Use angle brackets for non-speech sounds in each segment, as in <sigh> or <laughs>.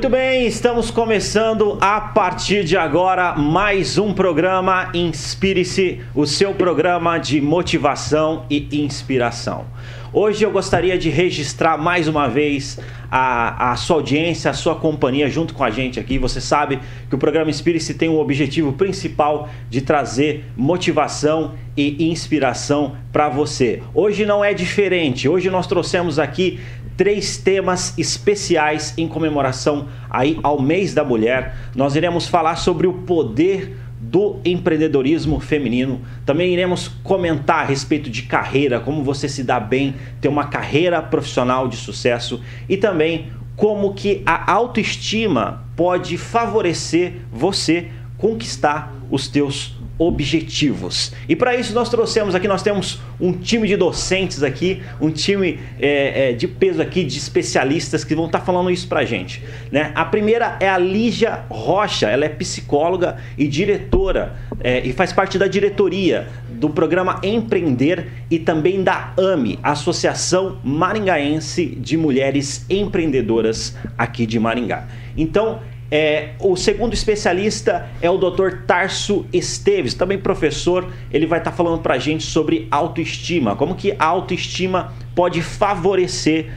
Muito bem, estamos começando a partir de agora mais um programa Inspire-se, o seu programa de motivação e inspiração. Hoje eu gostaria de registrar mais uma vez a, a sua audiência, a sua companhia junto com a gente aqui. Você sabe que o programa Inspire-se tem o objetivo principal de trazer motivação e inspiração para você. Hoje não é diferente. Hoje nós trouxemos aqui três temas especiais em comemoração aí ao mês da mulher. Nós iremos falar sobre o poder do empreendedorismo feminino. Também iremos comentar a respeito de carreira, como você se dá bem, ter uma carreira profissional de sucesso e também como que a autoestima pode favorecer você conquistar os teus objetivos. E para isso nós trouxemos aqui, nós temos um time de docentes aqui, um time é, é, de peso aqui, de especialistas que vão estar tá falando isso para gente. Né? A primeira é a Lígia Rocha, ela é psicóloga e diretora é, e faz parte da diretoria do programa Empreender e também da AME, Associação Maringaense de Mulheres Empreendedoras aqui de Maringá. Então, é, o segundo especialista é o Dr. Tarso Esteves, também professor. Ele vai estar tá falando para a gente sobre autoestima, como que a autoestima pode favorecer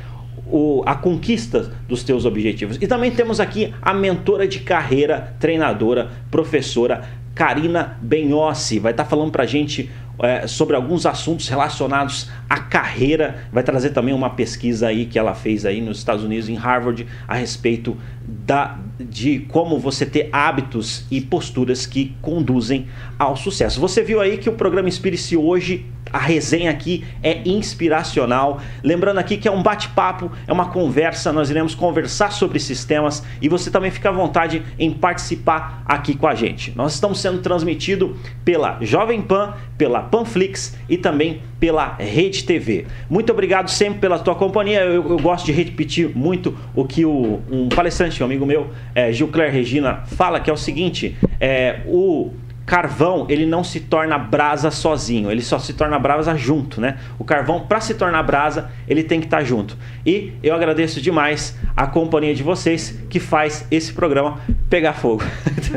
o, a conquista dos teus objetivos. E também temos aqui a mentora de carreira, treinadora, professora Karina Benhossi, vai estar tá falando para a gente é, sobre alguns assuntos relacionados à carreira. Vai trazer também uma pesquisa aí que ela fez aí nos Estados Unidos, em Harvard, a respeito da, de como você ter hábitos e posturas que conduzem ao sucesso. Você viu aí que o programa Inspire-se hoje a resenha aqui é inspiracional. Lembrando aqui que é um bate-papo, é uma conversa, nós iremos conversar sobre sistemas e você também fica à vontade em participar aqui com a gente. Nós estamos sendo transmitido pela Jovem Pan, pela Panflix e também pela Rede TV. Muito obrigado sempre pela tua companhia. Eu, eu gosto de repetir muito o que o, um palestrante, um amigo meu, é, Gilcler Regina, fala, que é o seguinte: é, o carvão ele não se torna brasa sozinho, ele só se torna brasa junto, né? O carvão para se tornar brasa ele tem que estar tá junto. E eu agradeço demais a companhia de vocês que faz esse programa pegar fogo.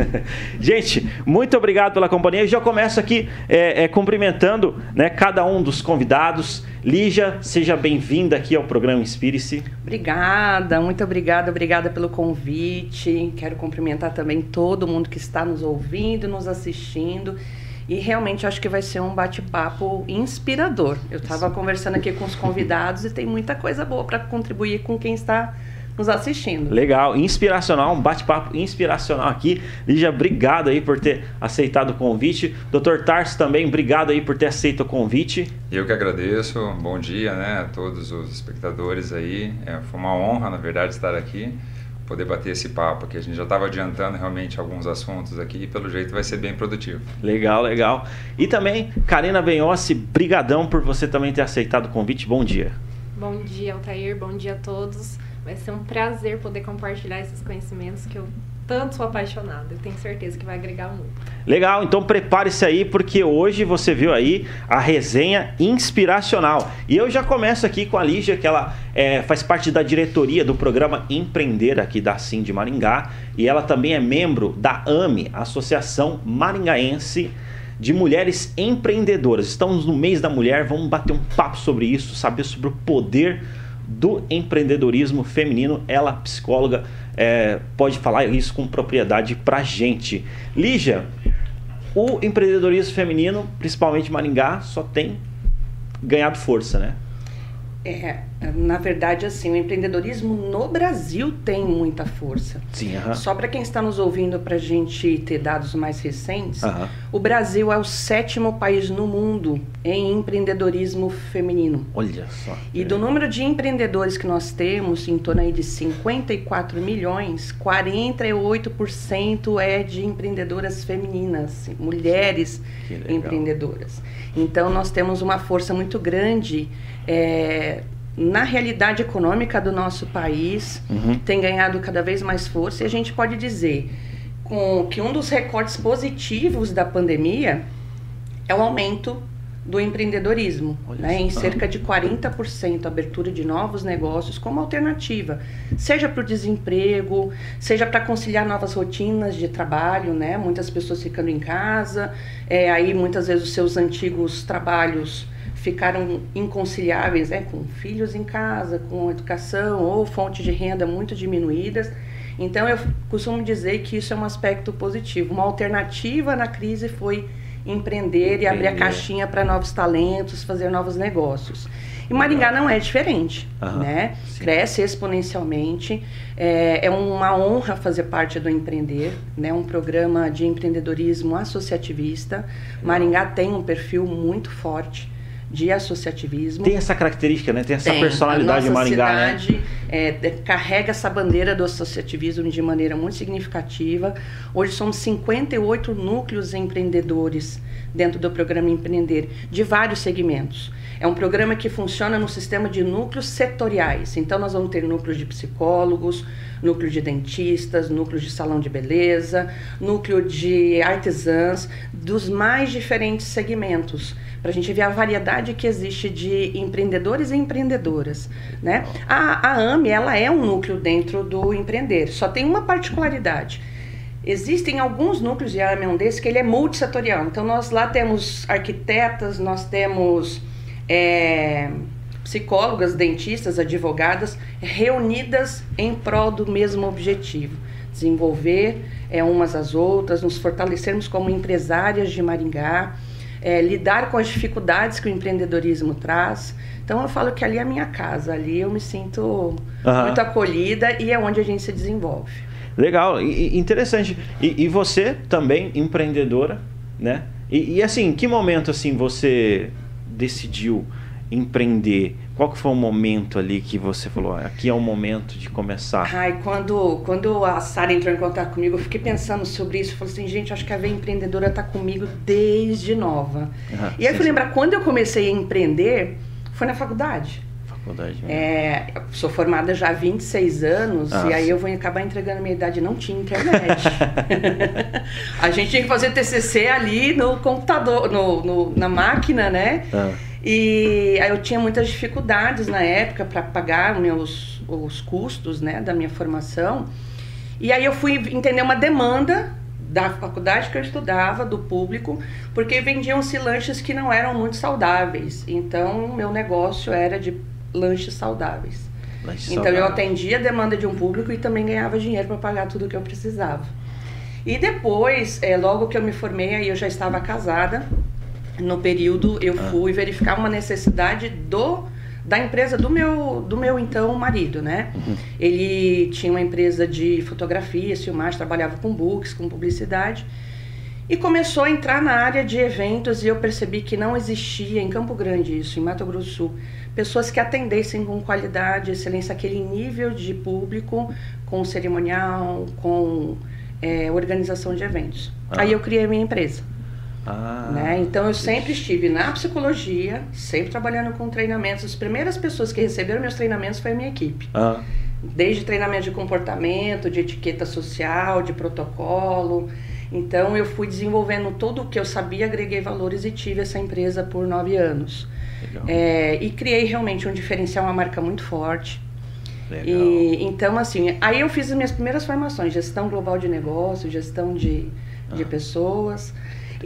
<laughs> Gente, muito obrigado pela companhia. Eu já começo aqui é, é, cumprimentando, né, cada um dos convidados. Lígia, seja bem-vinda aqui ao programa Inspire-se. Obrigada, muito obrigada, obrigada pelo convite. Quero cumprimentar também todo mundo que está nos ouvindo, nos assistindo. E realmente acho que vai ser um bate-papo inspirador. Eu estava conversando aqui com os convidados e tem muita coisa boa para contribuir com quem está nos assistindo. Legal, inspiracional, um bate-papo inspiracional aqui. Lígia, obrigado aí por ter aceitado o convite. Doutor Tarso também, obrigado aí por ter aceito o convite. Eu que agradeço, bom dia né, a todos os espectadores aí. É, foi uma honra, na verdade, estar aqui poder bater esse papo aqui. A gente já estava adiantando realmente alguns assuntos aqui e pelo jeito vai ser bem produtivo. Legal, legal. E também, Karina Benhossi, brigadão por você também ter aceitado o convite. Bom dia. Bom dia, Altair. Bom dia a todos. Vai ser um prazer poder compartilhar esses conhecimentos que eu tanto sou apaixonada. Eu tenho certeza que vai agregar muito. Legal, então prepare-se aí, porque hoje você viu aí a resenha inspiracional. E eu já começo aqui com a Lígia, que ela é, faz parte da diretoria do programa Empreender aqui da Sim de Maringá. E ela também é membro da AME, Associação Maringaense de Mulheres Empreendedoras. Estamos no mês da mulher, vamos bater um papo sobre isso, saber sobre o poder do empreendedorismo feminino. Ela, psicóloga, é, pode falar isso com propriedade pra gente. Lígia, o empreendedorismo feminino, principalmente Maringá, só tem ganhado força, né? É, na verdade, assim, o empreendedorismo no Brasil tem muita força. Sim, uh -huh. Só para quem está nos ouvindo, para a gente ter dados mais recentes, uh -huh. o Brasil é o sétimo país no mundo em empreendedorismo feminino. Olha só. E do número de empreendedores que nós temos, em torno aí de 54 milhões, 48% é de empreendedoras femininas, mulheres empreendedoras. Então, nós temos uma força muito grande é, na realidade econômica do nosso país, uhum. tem ganhado cada vez mais força e a gente pode dizer com que um dos recortes positivos da pandemia é o aumento do empreendedorismo, né, em cerca de 40% abertura de novos negócios como alternativa, seja para o desemprego, seja para conciliar novas rotinas de trabalho, né, muitas pessoas ficando em casa, é, aí muitas vezes os seus antigos trabalhos ficaram inconciliáveis, né, com filhos em casa, com educação ou fontes de renda muito diminuídas. Então eu costumo dizer que isso é um aspecto positivo. Uma alternativa na crise foi empreender e abrir a caixinha para novos talentos, fazer novos negócios. E Maringá não é diferente, uhum, né? Sim. Cresce exponencialmente. É, é, uma honra fazer parte do Empreender, né? Um programa de empreendedorismo associativista. Maringá tem um perfil muito forte de associativismo. Tem essa característica, né? Tem essa Tem. personalidade de Maringá, né? cidade, né? É, carrega essa bandeira do associativismo de maneira muito significativa. Hoje somos 58 núcleos empreendedores dentro do programa Empreender, de vários segmentos. É um programa que funciona no sistema de núcleos setoriais. Então, nós vamos ter núcleos de psicólogos, núcleo de dentistas, núcleo de salão de beleza, núcleo de artesãs, dos mais diferentes segmentos para a gente ver a variedade que existe de empreendedores e empreendedoras. Né? A, a AME ela é um núcleo dentro do empreender, só tem uma particularidade. Existem alguns núcleos de AME um desses que ele é multissetorial. Então nós lá temos arquitetas, nós temos é, psicólogas, dentistas, advogadas reunidas em prol do mesmo objetivo desenvolver é, umas às outras, nos fortalecermos como empresárias de Maringá, é, lidar com as dificuldades que o empreendedorismo traz. Então eu falo que ali é a minha casa, ali eu me sinto uhum. muito acolhida e é onde a gente se desenvolve. Legal, e, interessante. E, e, você também empreendedora, né? E, e assim, em que momento assim você decidiu empreender? Qual que foi o momento ali que você falou, aqui é o momento de começar? Ai, quando, quando a Sara entrou em contato comigo, eu fiquei pensando sobre isso. Falei assim, gente, acho que a Veia Empreendedora está comigo desde nova. Uhum, e aí eu fui lembrar, quando eu comecei a empreender, foi na faculdade. Faculdade mesmo. É, sou formada já há 26 anos ah, e aí eu vou acabar entregando a minha idade. Não tinha internet. <laughs> <laughs> a gente tinha que fazer TCC ali no computador, no, no na máquina, né? Ah. E aí eu tinha muitas dificuldades na época para pagar meus, os custos né, da minha formação. E aí eu fui entender uma demanda da faculdade que eu estudava, do público, porque vendiam-se lanches que não eram muito saudáveis. Então, meu negócio era de lanches saudáveis. Lanches então, saudáveis. eu atendia a demanda de um público e também ganhava dinheiro para pagar tudo que eu precisava. E depois, é, logo que eu me formei, aí eu já estava casada no período eu ah. fui verificar uma necessidade do da empresa do meu do meu então marido, né? Uhum. Ele tinha uma empresa de fotografia, filmagem, trabalhava com books, com publicidade. E começou a entrar na área de eventos e eu percebi que não existia em Campo Grande isso, em Mato Grosso do Sul, pessoas que atendessem com qualidade, excelência, aquele nível de público, com cerimonial, com é, organização de eventos. Ah. Aí eu criei minha empresa. Ah, né? Então eu sempre estive na psicologia, sempre trabalhando com treinamentos. As primeiras pessoas que receberam meus treinamentos foi a minha equipe. Ah. Desde treinamento de comportamento, de etiqueta social, de protocolo. Então eu fui desenvolvendo tudo o que eu sabia, agreguei valores e tive essa empresa por nove anos. É, e criei realmente um diferencial, uma marca muito forte. Legal. E, então, assim, aí eu fiz as minhas primeiras formações, gestão global de negócio, gestão de, ah. de pessoas.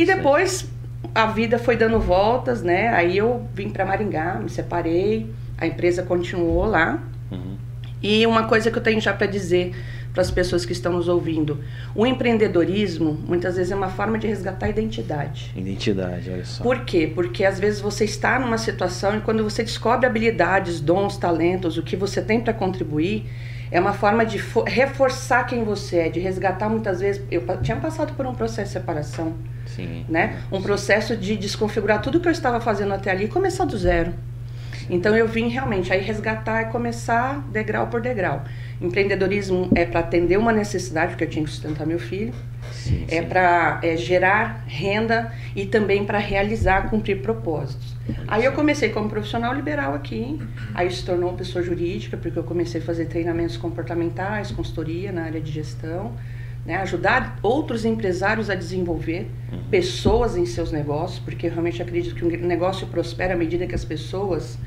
E depois a vida foi dando voltas, né? Aí eu vim para Maringá, me separei, a empresa continuou lá. Uhum. E uma coisa que eu tenho já para dizer para as pessoas que estão nos ouvindo: o empreendedorismo muitas vezes é uma forma de resgatar a identidade. Identidade, olha só. Por quê? Porque às vezes você está numa situação e quando você descobre habilidades, dons, talentos, o que você tem para contribuir, é uma forma de reforçar quem você é, de resgatar muitas vezes. Eu tinha passado por um processo de separação. Sim. Né? Um processo de desconfigurar tudo que eu estava fazendo até ali e começar do zero. Então eu vim realmente aí resgatar e começar degrau por degrau. Empreendedorismo é para atender uma necessidade, porque eu tinha que sustentar meu filho. Sim, é para é, gerar renda e também para realizar, cumprir propósitos. Aí eu comecei como profissional liberal aqui, aí se tornou pessoa jurídica, porque eu comecei a fazer treinamentos comportamentais, consultoria na área de gestão né? ajudar outros empresários a desenvolver uhum. pessoas em seus negócios, porque eu realmente acredito que um negócio prospera à medida que as pessoas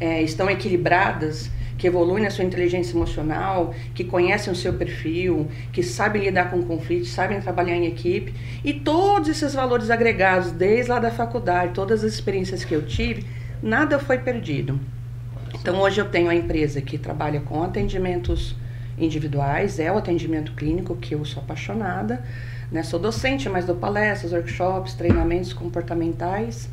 é, estão equilibradas, que evoluem na sua inteligência emocional, que conhecem o seu perfil, que sabem lidar com conflitos, sabem trabalhar em equipe e todos esses valores agregados desde lá da faculdade, todas as experiências que eu tive, nada foi perdido. Então hoje eu tenho a empresa que trabalha com atendimentos individuais, é o atendimento clínico que eu sou apaixonada, né? Sou docente, mas dou palestras, workshops, treinamentos comportamentais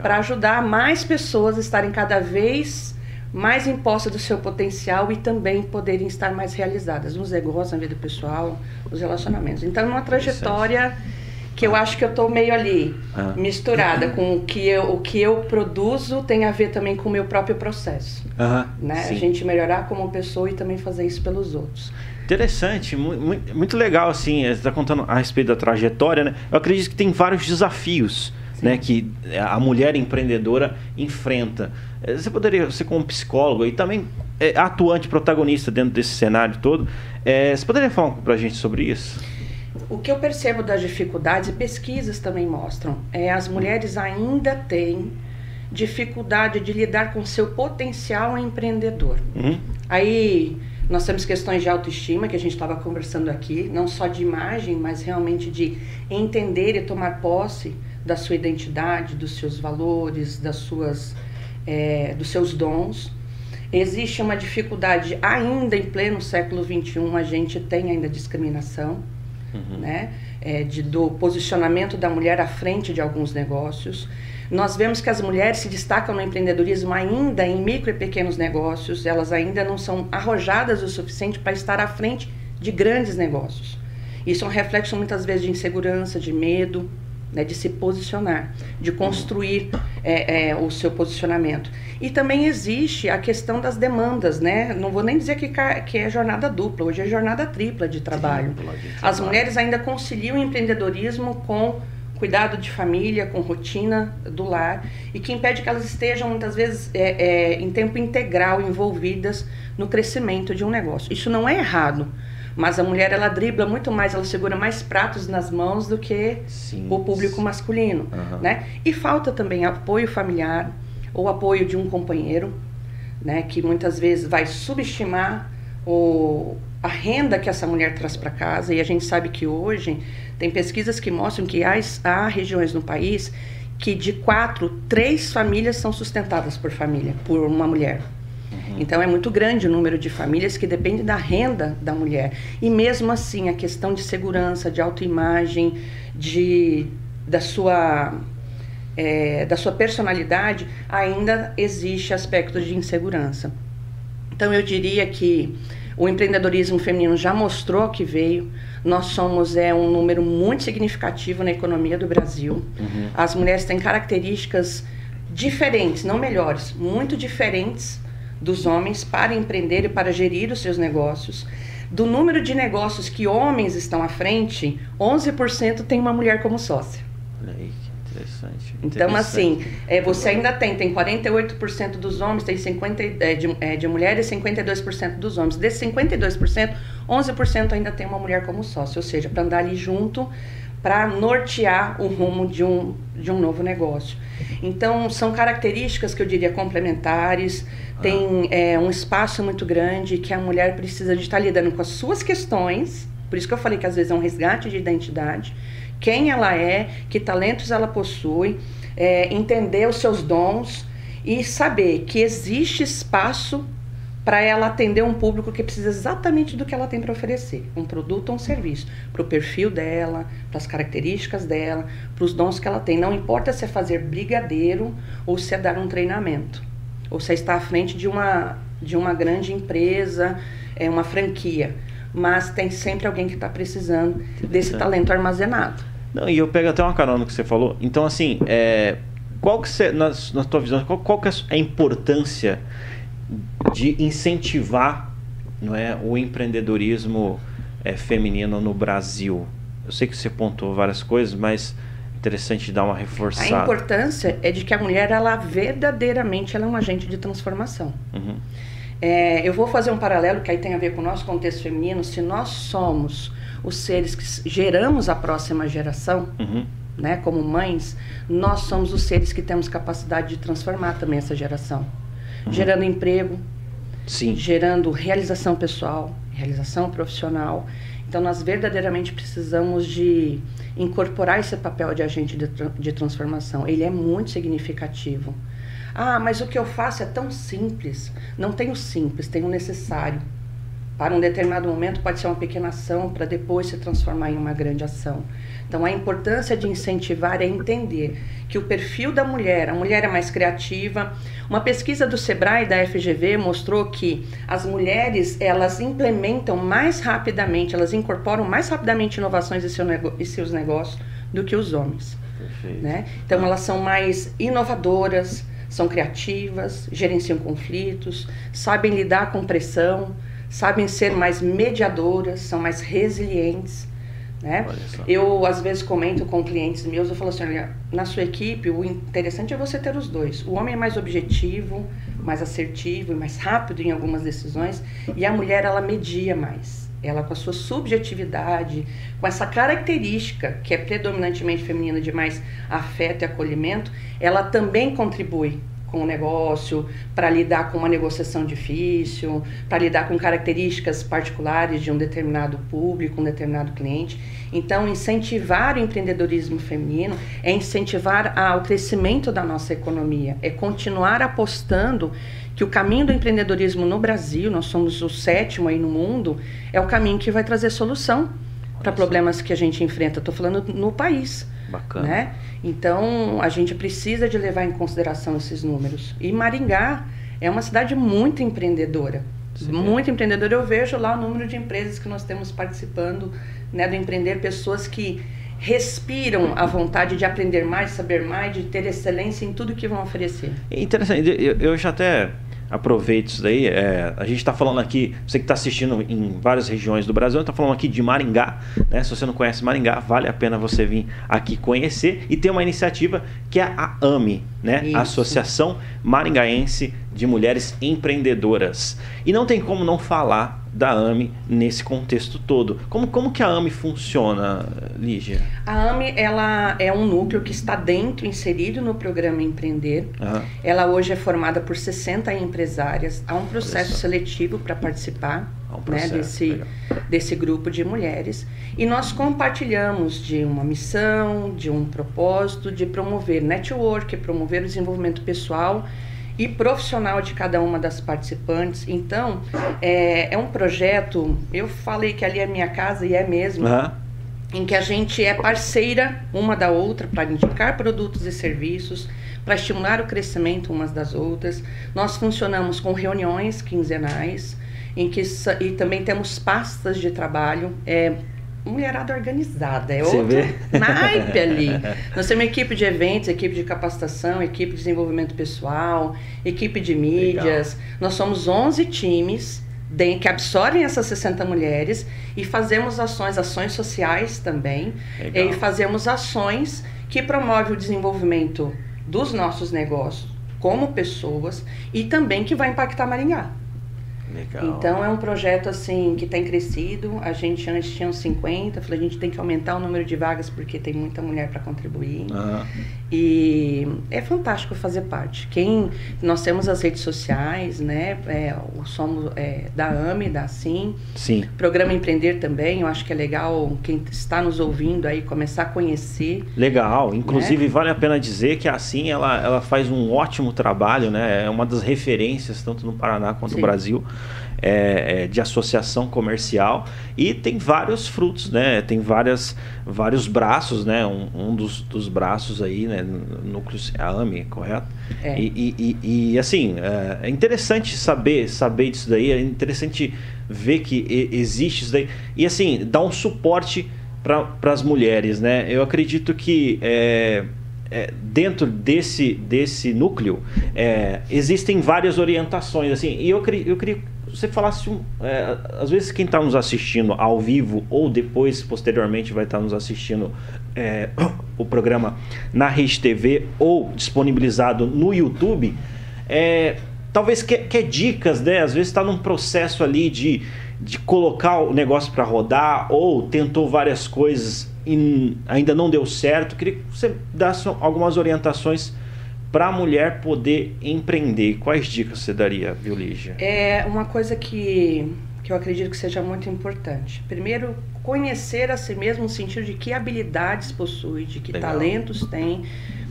para ajudar mais pessoas a estarem cada vez mais em posse do seu potencial e também poderem estar mais realizadas nos negócios, na vida pessoal, nos relacionamentos. Então, é uma trajetória que eu acho que eu estou meio ali ah. misturada com o que eu o que eu produzo tem a ver também com o meu próprio processo né sim. a gente melhorar como pessoa e também fazer isso pelos outros interessante muito, muito legal assim está contando a respeito da trajetória né eu acredito que tem vários desafios né, que a mulher empreendedora enfrenta. Eh, você poderia ser como psicólogo e também é, atuante protagonista dentro desse cenário todo. É, você poderia falar um pouco para a gente sobre isso? O que eu percebo das dificuldades, e pesquisas também mostram, é as mulheres ainda têm dificuldade de lidar com seu potencial empreendedor. Uhum. Aí nós temos questões de autoestima que a gente estava conversando aqui, não só de imagem, mas realmente de entender e tomar posse da sua identidade, dos seus valores, das suas, é, dos seus dons. Existe uma dificuldade ainda em pleno século XXI, a gente tem ainda discriminação, uhum. né? É, de, do posicionamento da mulher à frente de alguns negócios. Nós vemos que as mulheres se destacam no empreendedorismo ainda em micro e pequenos negócios, elas ainda não são arrojadas o suficiente para estar à frente de grandes negócios. Isso é um reflexo muitas vezes de insegurança, de medo, né, de se posicionar, de construir é, é, o seu posicionamento. E também existe a questão das demandas, né? Não vou nem dizer que, que é jornada dupla, hoje é jornada tripla de trabalho. Tripla de trabalho. As mulheres ainda conciliam o empreendedorismo com cuidado de família, com rotina do lar, e que impede que elas estejam muitas vezes é, é em tempo integral envolvidas no crescimento de um negócio. Isso não é errado, mas a mulher ela dribla muito mais, ela segura mais pratos nas mãos do que Sim. o público masculino, uhum. né? E falta também apoio familiar ou apoio de um companheiro, né? Que muitas vezes vai subestimar o, a renda que essa mulher traz para casa e a gente sabe que hoje tem pesquisas que mostram que há, há regiões no país que de quatro, três famílias são sustentadas por família, por uma mulher. Uhum. Então é muito grande o número de famílias que depende da renda da mulher. E mesmo assim, a questão de segurança, de autoimagem, de, da, sua, é, da sua personalidade, ainda existe aspectos de insegurança. Então eu diria que o empreendedorismo feminino já mostrou que veio. Nós somos é um número muito significativo na economia do Brasil. Uhum. As mulheres têm características diferentes, não melhores, muito diferentes dos homens para empreender e para gerir os seus negócios. Do número de negócios que homens estão à frente, 11% tem uma mulher como sócia. Olha aí, que interessante. Então, assim, é, você ainda tem, tem 48% dos homens, tem 50, é, de, é, de mulheres, 52% dos homens. Desses 52%, 11% ainda tem uma mulher como sócia, ou seja, para andar ali junto, para nortear o rumo de um, de um novo negócio. Então, são características que eu diria complementares, tem é, um espaço muito grande que a mulher precisa de estar lidando com as suas questões, por isso que eu falei que às vezes é um resgate de identidade, quem ela é, que talentos ela possui, é, entender os seus dons e saber que existe espaço para ela atender um público que precisa exatamente do que ela tem para oferecer, um produto ou um serviço, para o perfil dela, para as características dela, para os dons que ela tem. Não importa se é fazer brigadeiro ou se é dar um treinamento, ou é estar à frente de uma, de uma grande empresa, é uma franquia, mas tem sempre alguém que está precisando desse talento armazenado. Não, e eu pego até uma carona que você falou. Então, assim, é, qual que você, na, na tua visão, qual, qual que é a importância de incentivar não é, o empreendedorismo é, feminino no Brasil. Eu sei que você pontuou várias coisas, mas interessante dar uma reforçada. A importância é de que a mulher, ela verdadeiramente ela é um agente de transformação. Uhum. É, eu vou fazer um paralelo que aí tem a ver com o nosso contexto feminino. Se nós somos os seres que geramos a próxima geração, Uhum. né, como mães, nós somos os seres que temos capacidade de transformar também essa geração. Gerando emprego, Sim. gerando realização pessoal, realização profissional. Então, nós verdadeiramente precisamos de incorporar esse papel de agente de, de transformação. Ele é muito significativo. Ah, mas o que eu faço é tão simples. Não tem o simples, tem o necessário. Para um determinado momento pode ser uma pequena ação para depois se transformar em uma grande ação. Então a importância de incentivar é entender que o perfil da mulher, a mulher é mais criativa. Uma pesquisa do Sebrae da FGV mostrou que as mulheres elas implementam mais rapidamente, elas incorporam mais rapidamente inovações em, seu nego- em seus negócios do que os homens. Perfeito. Né? Então elas são mais inovadoras, são criativas, gerenciam conflitos, sabem lidar com pressão, sabem ser mais mediadoras, são mais resilientes. Né? Eu às vezes comento com clientes meus, eu falo assim, olha, na sua equipe o interessante é você ter os dois. O homem é mais objetivo, mais assertivo e mais rápido em algumas decisões, e a mulher ela media mais. Ela com a sua subjetividade, com essa característica que é predominantemente feminina de mais afeto e acolhimento, ela também contribui com o negócio, para lidar com uma negociação difícil, para lidar com características particulares de um determinado público, um determinado cliente. Então, incentivar o empreendedorismo feminino é incentivar a- o crescimento da nossa economia, é continuar apostando que o caminho do empreendedorismo no Brasil, nós somos o sétimo aí no mundo, é o caminho que vai trazer solução para problemas que a gente enfrenta. Estou falando no país. Bacana. Né? Então, a gente precisa de levar em consideração esses números. E Maringá é uma cidade muito empreendedora. Sim. Muito empreendedora. Eu vejo lá o número de empresas que nós temos participando né, do empreender, pessoas que respiram a vontade de aprender mais, saber mais, de ter excelência em tudo que vão oferecer. É Interessante, eu, eu já até aproveito isso daí. é, a gente está falando aqui, você que está assistindo em várias regiões do Brasil, está falando aqui de Maringá. Né? Se você não conhece Maringá, vale a pena você vir aqui conhecer. E tem uma iniciativa que é a AME, né? Isso. Associação Maringaense de Mulheres Empreendedoras. E não tem como não falar da AME nesse contexto todo. Como, como que a AME funciona, Lígia? A AME ela é um núcleo que está dentro, inserido no programa Empreender. Aham. Ela hoje é formada por 60 empresárias. Há um processo seletivo para participar um né, processo, desse, legal. desse grupo de mulheres. E nós compartilhamos de uma missão, de um propósito de promover network, promover o desenvolvimento pessoal e profissional de cada uma das participantes. Então, é, é um projeto, eu falei que ali é minha casa e é mesmo Aham. em que a gente é parceira uma da outra para indicar produtos e serviços, para estimular o crescimento umas das outras. Nós funcionamos com reuniões quinzenais, em que e também temos pastas de trabalho. É, mulherada organizada, é Você outro vê? naipe ali. <laughs> Nós temos equipe de eventos, equipe de capacitação, equipe de desenvolvimento pessoal, equipe de mídias. Nós somos 11 times que absorvem essas 60 mulheres e fazemos ações, ações sociais também, Legal. e fazemos ações que promovem o desenvolvimento dos nossos negócios como pessoas e também que vai impactar Maringá. Legal. Então é um projeto assim que tem crescido. A gente antes tinha uns 50, falei, a gente tem que aumentar o número de vagas porque tem muita mulher para contribuir. Aham. E é fantástico fazer parte. Quem nós temos as redes sociais, né? É, o somos é, da AME, da Sim, Sim. programa Empreender também. Eu acho que é legal quem está nos ouvindo aí começar a conhecer. Legal. Né? Inclusive, vale a pena dizer que assim ela, ela faz um ótimo trabalho, né? É uma das referências, tanto no Paraná quanto Sim. no Brasil, é, é, de associação comercial. E tem vários frutos, né? Tem várias, vários braços, né? Um, um dos, dos braços aí, né? Núcleo a AME, correto? É. E, e, e- e, assim, é, é interessante saber, saber disso daí, é interessante ver que existe isso daí. E assim, dar um suporte para as mulheres, né? Eu acredito que é, é, dentro desse, desse núcleo é, existem várias orientações, assim, e eu, eu você falasse, um, é, às vezes quem está nos assistindo ao vivo ou depois, posteriormente, vai estar nos assistindo é, <coughs> o programa na Rede TV ou disponibilizado no YouTube, é, talvez quer, quer dicas, né? Às vezes está num processo ali de, de colocar o negócio para rodar ou tentou várias coisas e ainda não deu certo. Queria que você desse algumas orientações para a mulher poder empreender. Quais dicas você daria, viu, Lígia? É uma coisa que, que eu acredito que seja muito importante. Primeiro, conhecer a si mesmo no sentido de que habilidades possui, de que Legal. talentos tem,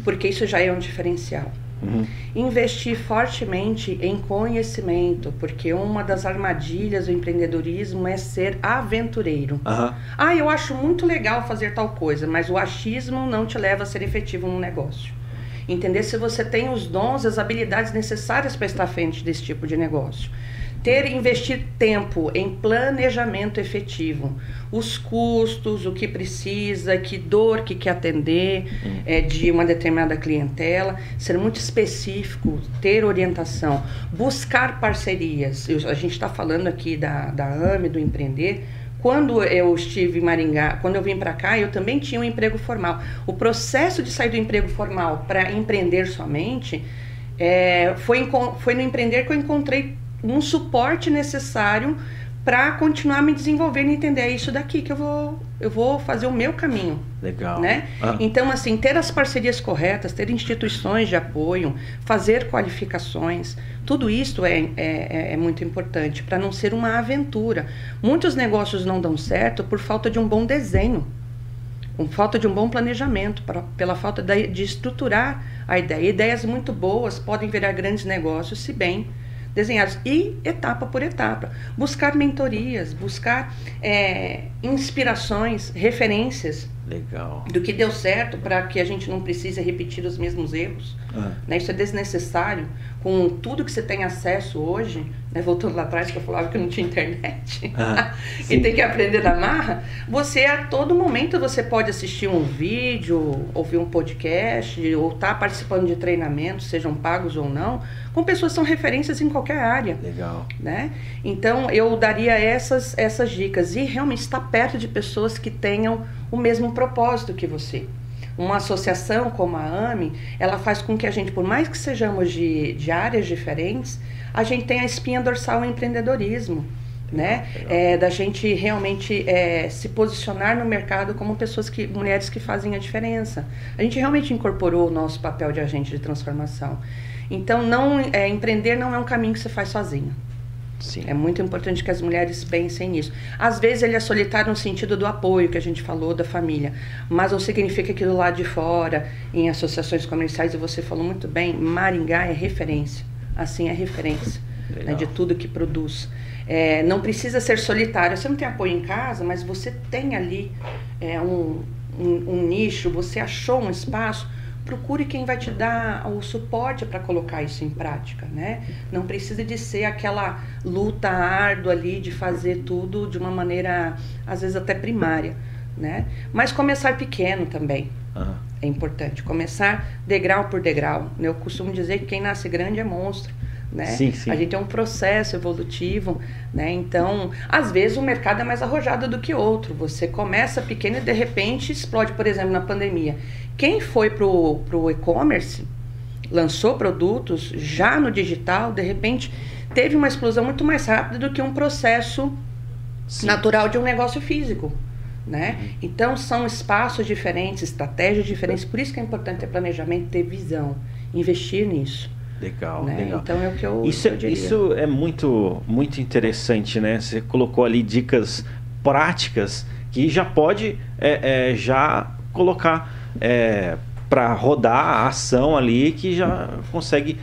porque isso já é um diferencial. Uhum. Investir fortemente em conhecimento, porque uma das armadilhas do empreendedorismo é ser aventureiro. Uhum. Ah, eu acho muito legal fazer tal coisa, mas o achismo não te leva a ser efetivo no negócio. Entender se você tem os dons, as habilidades necessárias para estar à frente desse tipo de negócio ter investir tempo em planejamento efetivo, os custos, o que precisa, que dor que quer atender é, de uma determinada clientela, ser muito específico, ter orientação, buscar parcerias. Eu, a gente está falando aqui da, da AME, do empreender. Quando eu estive em Maringá, quando eu vim para cá, eu também tinha um emprego formal. O processo de sair do emprego formal para empreender somente é, foi, foi no empreender que eu encontrei um suporte necessário para continuar me desenvolvendo e entender é isso daqui que eu vou eu vou fazer o meu caminho legal. né? Ah. então assim ter as parcerias corretas ter instituições de apoio fazer qualificações tudo isso é, é, é, é muito importante para não ser uma aventura. Muitos negócios não dão certo por falta de um bom desenho com falta de um bom planejamento pra, pela falta de, de estruturar a ideia. Ideias muito boas podem virar grandes negócios se bem desenhados e etapa por etapa. Buscar mentorias, buscar é, inspirações, referências Legal. do que deu certo para que a gente não precise repetir os mesmos erros. Ah. Né? Isso é desnecessário. Com tudo que você tem acesso hoje, né? voltando lá atrás que eu falava que não tinha internet ah, <laughs> e tem que aprender na marra, você a todo momento você pode assistir um vídeo, ouvir um podcast ou estar tá participando de treinamentos, sejam pagos ou não, com pessoas que são referências em qualquer área. Legal. Né? Então eu daria essas, essas dicas e realmente estar perto de pessoas que tenham o mesmo propósito que você. Uma associação como a AME, ela faz com que a gente, por mais que sejamos de, de áreas diferentes, a gente tenha a espinha dorsal ao empreendedorismo. Né? É, da gente realmente é, se posicionar no mercado como pessoas que mulheres que fazem a diferença a gente realmente incorporou o nosso papel de agente de transformação então não é, empreender não é um caminho que você faz sozinho Sim. É muito importante que as mulheres pensem nisso. Às vezes ele é solitário no sentido do apoio que a gente falou da família, mas não significa que do lado de fora, em associações comerciais, e você falou muito bem, Maringá é referência. Assim é referência né, de tudo que produz. É, não precisa ser solitário. Você não tem apoio em casa, mas você tem ali é, um, um, um nicho, você achou um espaço procure quem vai te dar o suporte para colocar isso em prática, né? Não precisa de ser aquela luta árdua ali de fazer tudo de uma maneira às vezes até primária, né? Mas começar pequeno também. Uhum. É importante começar degrau por degrau. Eu costumo dizer que quem nasce grande é monstro. Né? Sim, sim. A gente é um processo evolutivo, né? Então, às vezes o mercado é mais arrojado do que outro. Você começa pequeno e de repente explode, por exemplo, na pandemia. Quem foi para o e-commerce, lançou produtos já no digital, de repente teve uma explosão muito mais rápida do que um processo Sim. natural de um negócio físico. Né? Uhum. Então são espaços diferentes, estratégias diferentes, por isso que é importante ter planejamento, ter visão, investir nisso. Legal, né? legal. Então é o que eu, isso, eu diria. Isso é muito, muito interessante, né? Você colocou ali dicas práticas que já pode é, é, já colocar é, para rodar a ação ali que já consegue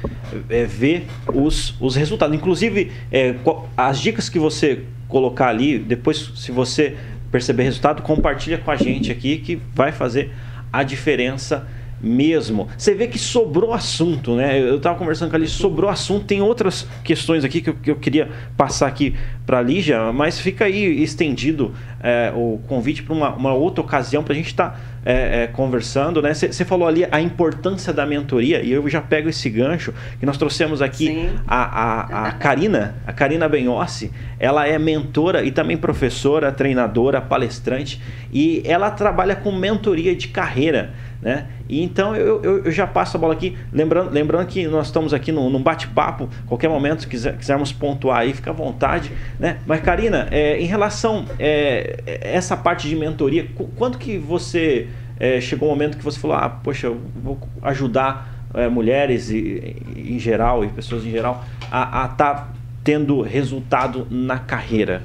é, ver os, os resultados. Inclusive, é, as dicas que você colocar ali, depois, se você perceber resultado, compartilha com a gente aqui que vai fazer a diferença mesmo. Você vê que sobrou assunto, né? Eu estava conversando com a Lígia, sobrou assunto. Tem outras questões aqui que eu, que eu queria passar aqui para a Lígia, mas fica aí estendido é, o convite para uma, uma, outra ocasião para a gente estar tá é, é, conversando, né? Você falou ali a importância da mentoria, e eu já pego esse gancho, que nós trouxemos aqui a, a, a Karina, a Karina Benhossi, ela é mentora e também professora, treinadora, palestrante, e ela trabalha com mentoria de carreira. Né? E então eu, eu, eu, já passo a bola aqui, lembrando, lembrando que nós estamos aqui num, bate-papo, qualquer momento, se quiser, quisermos pontuar aí, fica à vontade. Né? Mas, Karina, é, em relação é, essa parte de mentoria, quando que você é, chegou o um momento que você falou, ah, poxa, eu vou ajudar é, mulheres e, em geral e pessoas em geral a estar tá tendo resultado na carreira?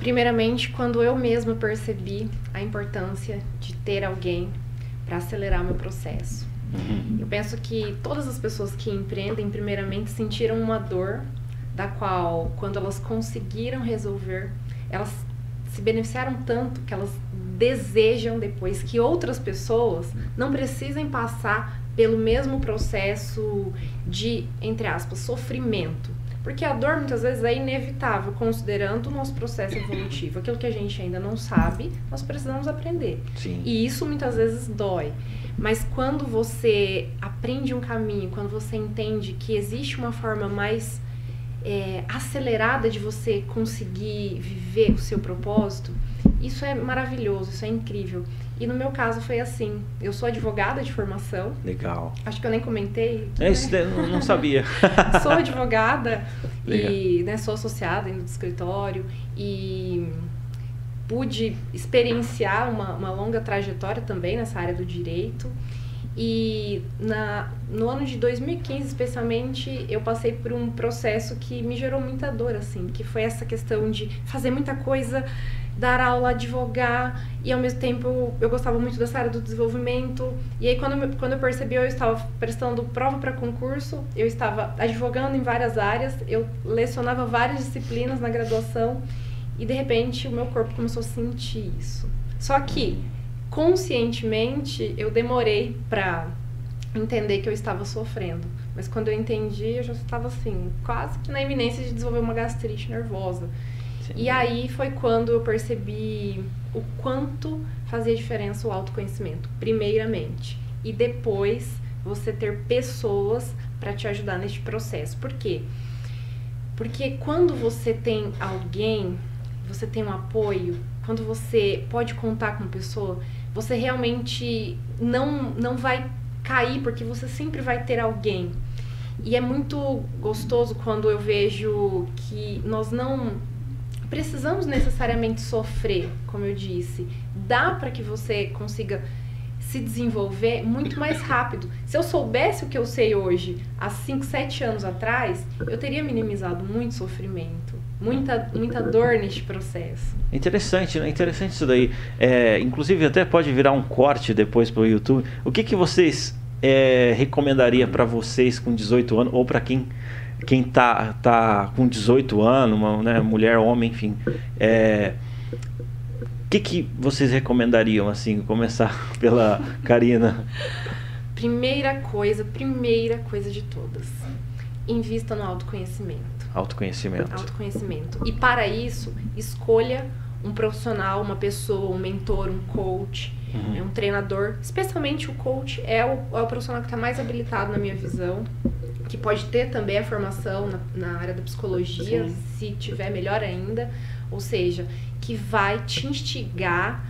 Primeiramente, quando eu mesma percebi a importância de ter alguém para acelerar o meu processo. Uhum. Eu penso que todas as pessoas que empreendem, primeiramente, sentiram uma dor da qual, quando elas conseguiram resolver, elas se beneficiaram tanto que elas desejam depois que outras pessoas não precisem passar pelo mesmo processo de, entre aspas, sofrimento. Porque a dor muitas vezes é inevitável, considerando o nosso processo evolutivo. Aquilo que a gente ainda não sabe, nós precisamos aprender. Sim. E isso muitas vezes dói. Mas quando você aprende um caminho, quando você entende que existe uma forma mais é, acelerada de você conseguir viver o seu propósito, isso é maravilhoso, isso é incrível. E no meu caso foi assim. Eu sou advogada de formação. Legal. Acho que eu nem comentei. É, isso não, não sabia. <laughs> sou advogada Legal. e né, sou associada do escritório e pude experienciar uma, uma longa trajetória também nessa área do direito. E na, no ano de 2015, especialmente, eu passei por um processo que me gerou muita dor, assim, que foi essa questão de fazer muita coisa dar aula, advogar, e ao mesmo tempo eu gostava muito dessa área do desenvolvimento. E aí, quando, eu, quando eu percebi, eu estava prestando prova para concurso, eu estava advogando em várias áreas, eu lecionava várias disciplinas na graduação, e de repente o meu corpo começou a sentir isso. Só que, conscientemente, eu demorei para entender que eu estava sofrendo. Mas quando eu entendi, eu já estava assim, quase que na iminência de desenvolver uma gastrite nervosa. E aí foi quando eu percebi o quanto fazia diferença o autoconhecimento, primeiramente. E depois você ter pessoas para te ajudar neste processo. Por quê? Porque quando você tem alguém, você tem um apoio, quando você pode contar com pessoa, você realmente não, não vai cair, porque você sempre vai ter alguém. E é muito gostoso quando eu vejo que nós não precisamos necessariamente sofrer, como eu disse. Dá para que você consiga se desenvolver muito mais rápido. Se eu soubesse o que eu sei hoje, há 5, 7 anos atrás, eu teria minimizado muito sofrimento, muita, muita dor neste processo. Interessante, né? Interessante isso daí. É, inclusive, até pode virar um corte depois para o YouTube. O que, que vocês é, recomendaria para vocês com 18 anos, ou para quem quem tá, tá com 18 anos, uma né, mulher, homem, enfim. É, o que, que vocês recomendariam, assim, começar <laughs> pela Karina? Primeira coisa, primeira coisa de todas. Invista no autoconhecimento. Autoconhecimento. Autoconhecimento. E para isso, escolha um profissional, uma pessoa, um mentor, um coach, uhum. um treinador. Especialmente o coach é o, é o profissional que está mais habilitado na minha visão que pode ter também a formação na, na área da psicologia, Sim. se tiver melhor ainda, ou seja, que vai te instigar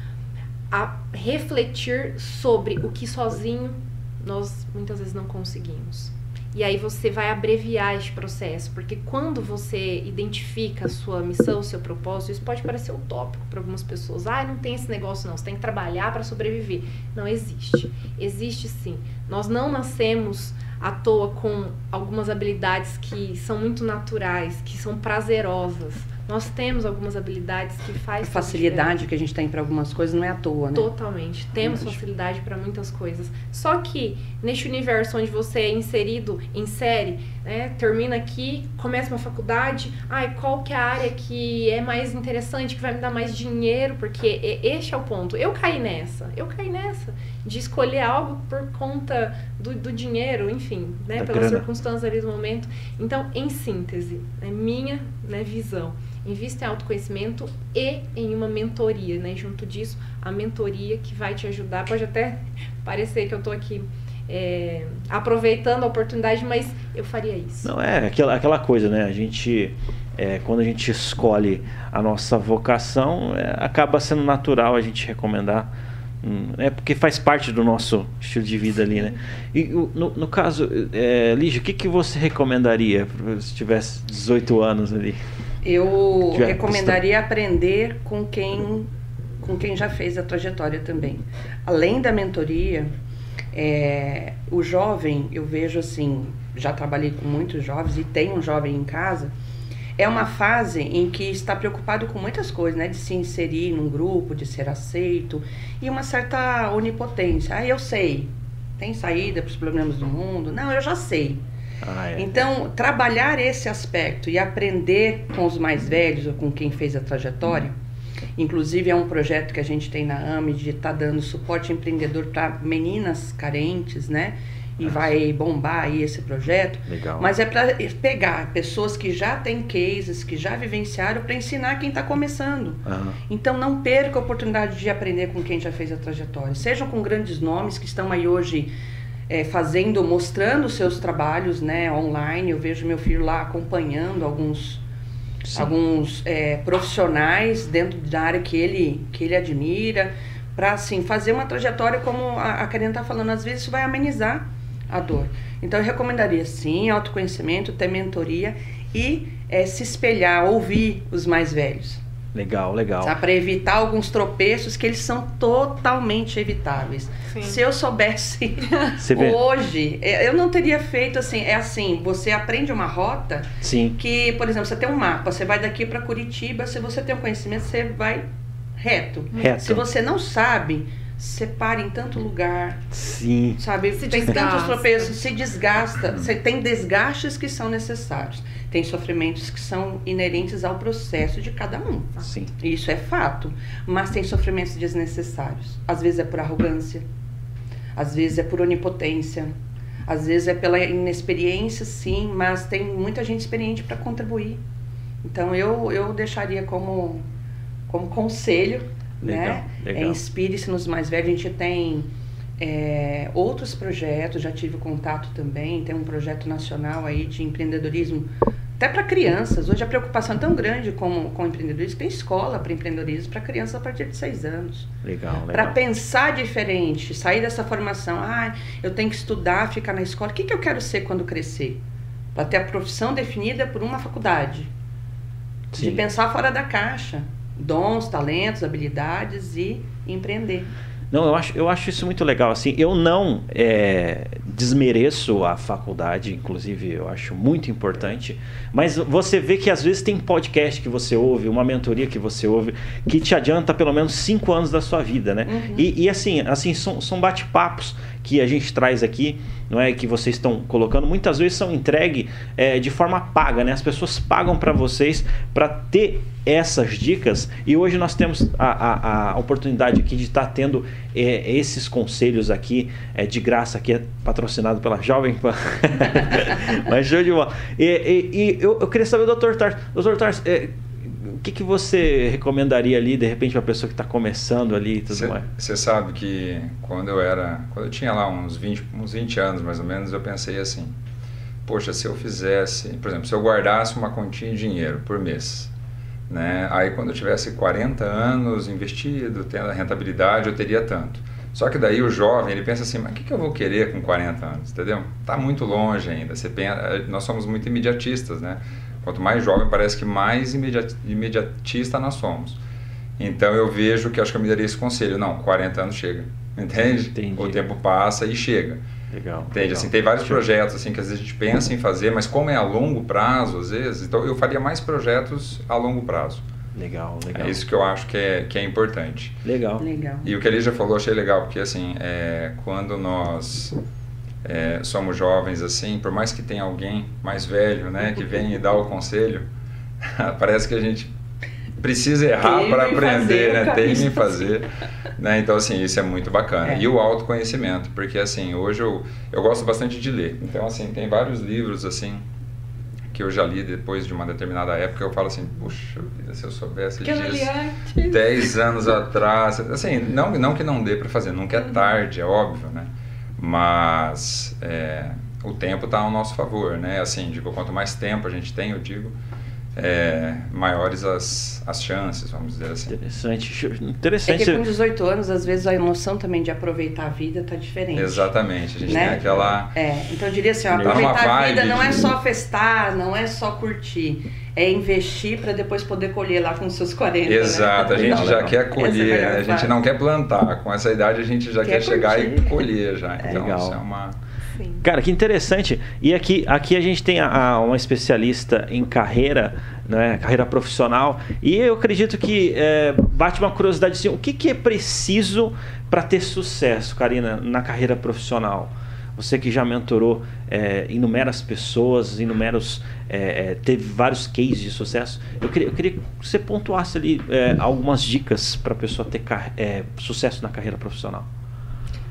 a refletir sobre o que sozinho nós muitas vezes não conseguimos. E aí você vai abreviar esse processo, porque quando você identifica a sua missão, o seu propósito, isso pode parecer utópico para algumas pessoas. Ah, não tem esse negócio não, você tem que trabalhar para sobreviver. Não existe. Existe sim. Nós não nascemos à toa com algumas habilidades que são muito naturais, que são prazerosas. Nós temos algumas habilidades que faz a facilidade que a gente tem para algumas coisas não é à toa, né? Totalmente. Temos facilidade para muitas coisas. Só que neste universo onde você é inserido em série, né? Termina aqui, começa uma faculdade, ai, qual que é a área que é mais interessante, que vai me dar mais dinheiro, porque este é o ponto. Eu caí nessa, eu caí nessa, de escolher algo por conta do, do dinheiro, enfim, né? Pelas circunstâncias ali do momento. Então, em síntese, é minha né, visão. Invista em autoconhecimento e em uma mentoria, né? Junto disso, a mentoria que vai te ajudar. Pode até parecer que eu estou aqui é, aproveitando a oportunidade, mas eu faria isso. Não, é aquela, aquela coisa, né? A gente, é, quando a gente escolhe a nossa vocação, é, acaba sendo natural a gente recomendar. Hum, é porque faz parte do nosso estilo de vida ali, né? E no, no caso, é, Lígia, o que, que você recomendaria se tivesse 18 anos ali? Eu recomendaria aprender com quem, com quem já fez a trajetória também. Além da mentoria, é, o jovem, eu vejo assim, já trabalhei com muitos jovens e tenho um jovem em casa, é uma fase em que está preocupado com muitas coisas, né? De se inserir num grupo, de ser aceito e uma certa onipotência. Ah, eu sei, tem saída para os problemas do mundo? Não, eu já sei. Ah, é. Então, trabalhar esse aspecto e aprender com os mais velhos ou com quem fez a trajetória. Inclusive é um projeto que a gente tem na AME de estar tá dando suporte empreendedor para meninas carentes, né? E Nossa. vai bombar aí esse projeto. Legal. Mas é para pegar pessoas que já têm cases, que já vivenciaram, para ensinar quem está começando. Uhum. Então não perca a oportunidade de aprender com quem já fez a trajetória. Sejam com grandes nomes que estão aí hoje é, fazendo, mostrando seus trabalhos né, online. Eu vejo meu filho lá acompanhando alguns Sim. alguns é, profissionais dentro da área que ele, que ele admira, para assim, fazer uma trajetória como a, a Karen está falando, às vezes isso vai amenizar a dor. Então eu recomendaria sim autoconhecimento, ter mentoria e é, se espelhar, ouvir os mais velhos. Legal, legal. Para evitar alguns tropeços que eles são totalmente evitáveis. Sim. Se eu soubesse <laughs> hoje, eu não teria feito assim. É assim, você aprende uma rota Sim. que, por exemplo, você tem um mapa, você vai daqui para Curitiba, se você tem o um conhecimento, você vai reto. reto. Se você não sabe, você para em tanto lugar. Sim. Sabe? Se tem desgasta. tantos tropeços, se desgasta. Você tem desgastes que são necessários tem sofrimentos que são inerentes ao processo de cada um. Sim. Isso é fato. Mas tem sofrimentos desnecessários. Às vezes é por arrogância, às vezes é por onipotência, às vezes é pela inexperiência, sim, mas tem muita gente experiente para contribuir. Então eu, eu deixaria como, como conselho, legal, né? Legal. É, Inspire-se nos mais velhos. A gente tem é, outros projetos, já tive contato também, tem um projeto nacional aí de empreendedorismo até para crianças. Hoje a preocupação é tão grande com, com empreendedorismo, tem escola para empreendedorismo para crianças a partir de seis anos. Legal, legal. Para pensar diferente, sair dessa formação, ah, eu tenho que estudar, ficar na escola. O que, que eu quero ser quando crescer? Para ter a profissão definida por uma faculdade. Sim. De pensar fora da caixa. Dons, talentos, habilidades e empreender. Não, eu acho, eu acho isso muito legal. Assim, eu não é, desmereço a faculdade, inclusive eu acho muito importante, mas você vê que às vezes tem podcast que você ouve, uma mentoria que você ouve, que te adianta pelo menos cinco anos da sua vida, né? Uhum. E, e, assim, assim são, são bate-papos que a gente traz aqui, não é que vocês estão colocando, muitas vezes são entregues é, de forma paga, né? As pessoas pagam para vocês para ter essas dicas e hoje nós temos a, a, a oportunidade aqui de estar tá tendo é, esses conselhos aqui é, de graça, aqui é patrocinado pela Jovem Pan. <laughs> Mas show de bola. E, e, e eu, eu, queria saber, doutor Tars, doutor Tars, é, o que, que você recomendaria ali, de repente, para a pessoa que está começando ali e tudo cê, mais? Você sabe que quando eu era, quando eu tinha lá uns 20, uns 20 anos mais ou menos, eu pensei assim, poxa, se eu fizesse, por exemplo, se eu guardasse uma continha de dinheiro por mês, né? Aí quando eu tivesse 40 anos investido, tendo a rentabilidade, eu teria tanto. Só que daí o jovem, ele pensa assim, mas o que, que eu vou querer com 40 anos, entendeu? Está muito longe ainda. Você pensa, nós somos muito imediatistas, né? Quanto mais jovem, parece que mais imediatista nós somos. Então eu vejo que acho que eu me daria esse conselho. Não, 40 anos chega. Entende? Entendi. O tempo passa e chega. Legal. Entende? Legal. Assim, tem vários projetos assim que às vezes a gente pensa em fazer, mas como é a longo prazo, às vezes, então eu faria mais projetos a longo prazo. Legal, legal. É isso que eu acho que é, que é importante. Legal. legal. E o que ele já falou, achei legal, porque assim, é, quando nós é, somos jovens assim, por mais que tenha alguém mais velho, né, que vem e dá o conselho, <laughs> parece que a gente precisa errar para aprender, né? Tem em fazer, né? Então assim isso é muito bacana. É. E o autoconhecimento, porque assim hoje eu, eu gosto bastante de ler. Então assim tem vários livros assim que eu já li depois de uma determinada época, eu falo assim, puxa vida, se eu soubesse que disso 10 anos atrás, assim, não, não que não dê para fazer, nunca é uhum. tarde, é óbvio, né? Mas é, o tempo está ao nosso favor, né? Assim, digo, quanto mais tempo a gente tem, eu digo, é, maiores as, as chances, vamos dizer assim. Interessante. Interessante. É que com 18 anos, às vezes, a emoção também de aproveitar a vida está diferente. Exatamente. A gente né? tem aquela... É, então eu diria assim, ó, aproveitar a vida não é só festar, não é só curtir. É investir para depois poder colher lá com os seus 40. Né? Exato, né? a gente já quer colher, a gente não quer plantar. Com essa idade a gente já quer, quer chegar e colher já. Então Legal. isso é uma Cara, que interessante. E aqui, aqui a gente tem a, a, uma especialista em carreira, né, carreira profissional, e eu acredito que é, bate uma curiosidade assim, o que, que é preciso para ter sucesso, Karina, na carreira profissional? Você que já mentorou é, pessoas, inumeros, é, é, teve vários cases de sucesso. Eu queria, eu queria que você pontuasse ali é, algumas dicas para a pessoa ter é, sucesso na carreira profissional.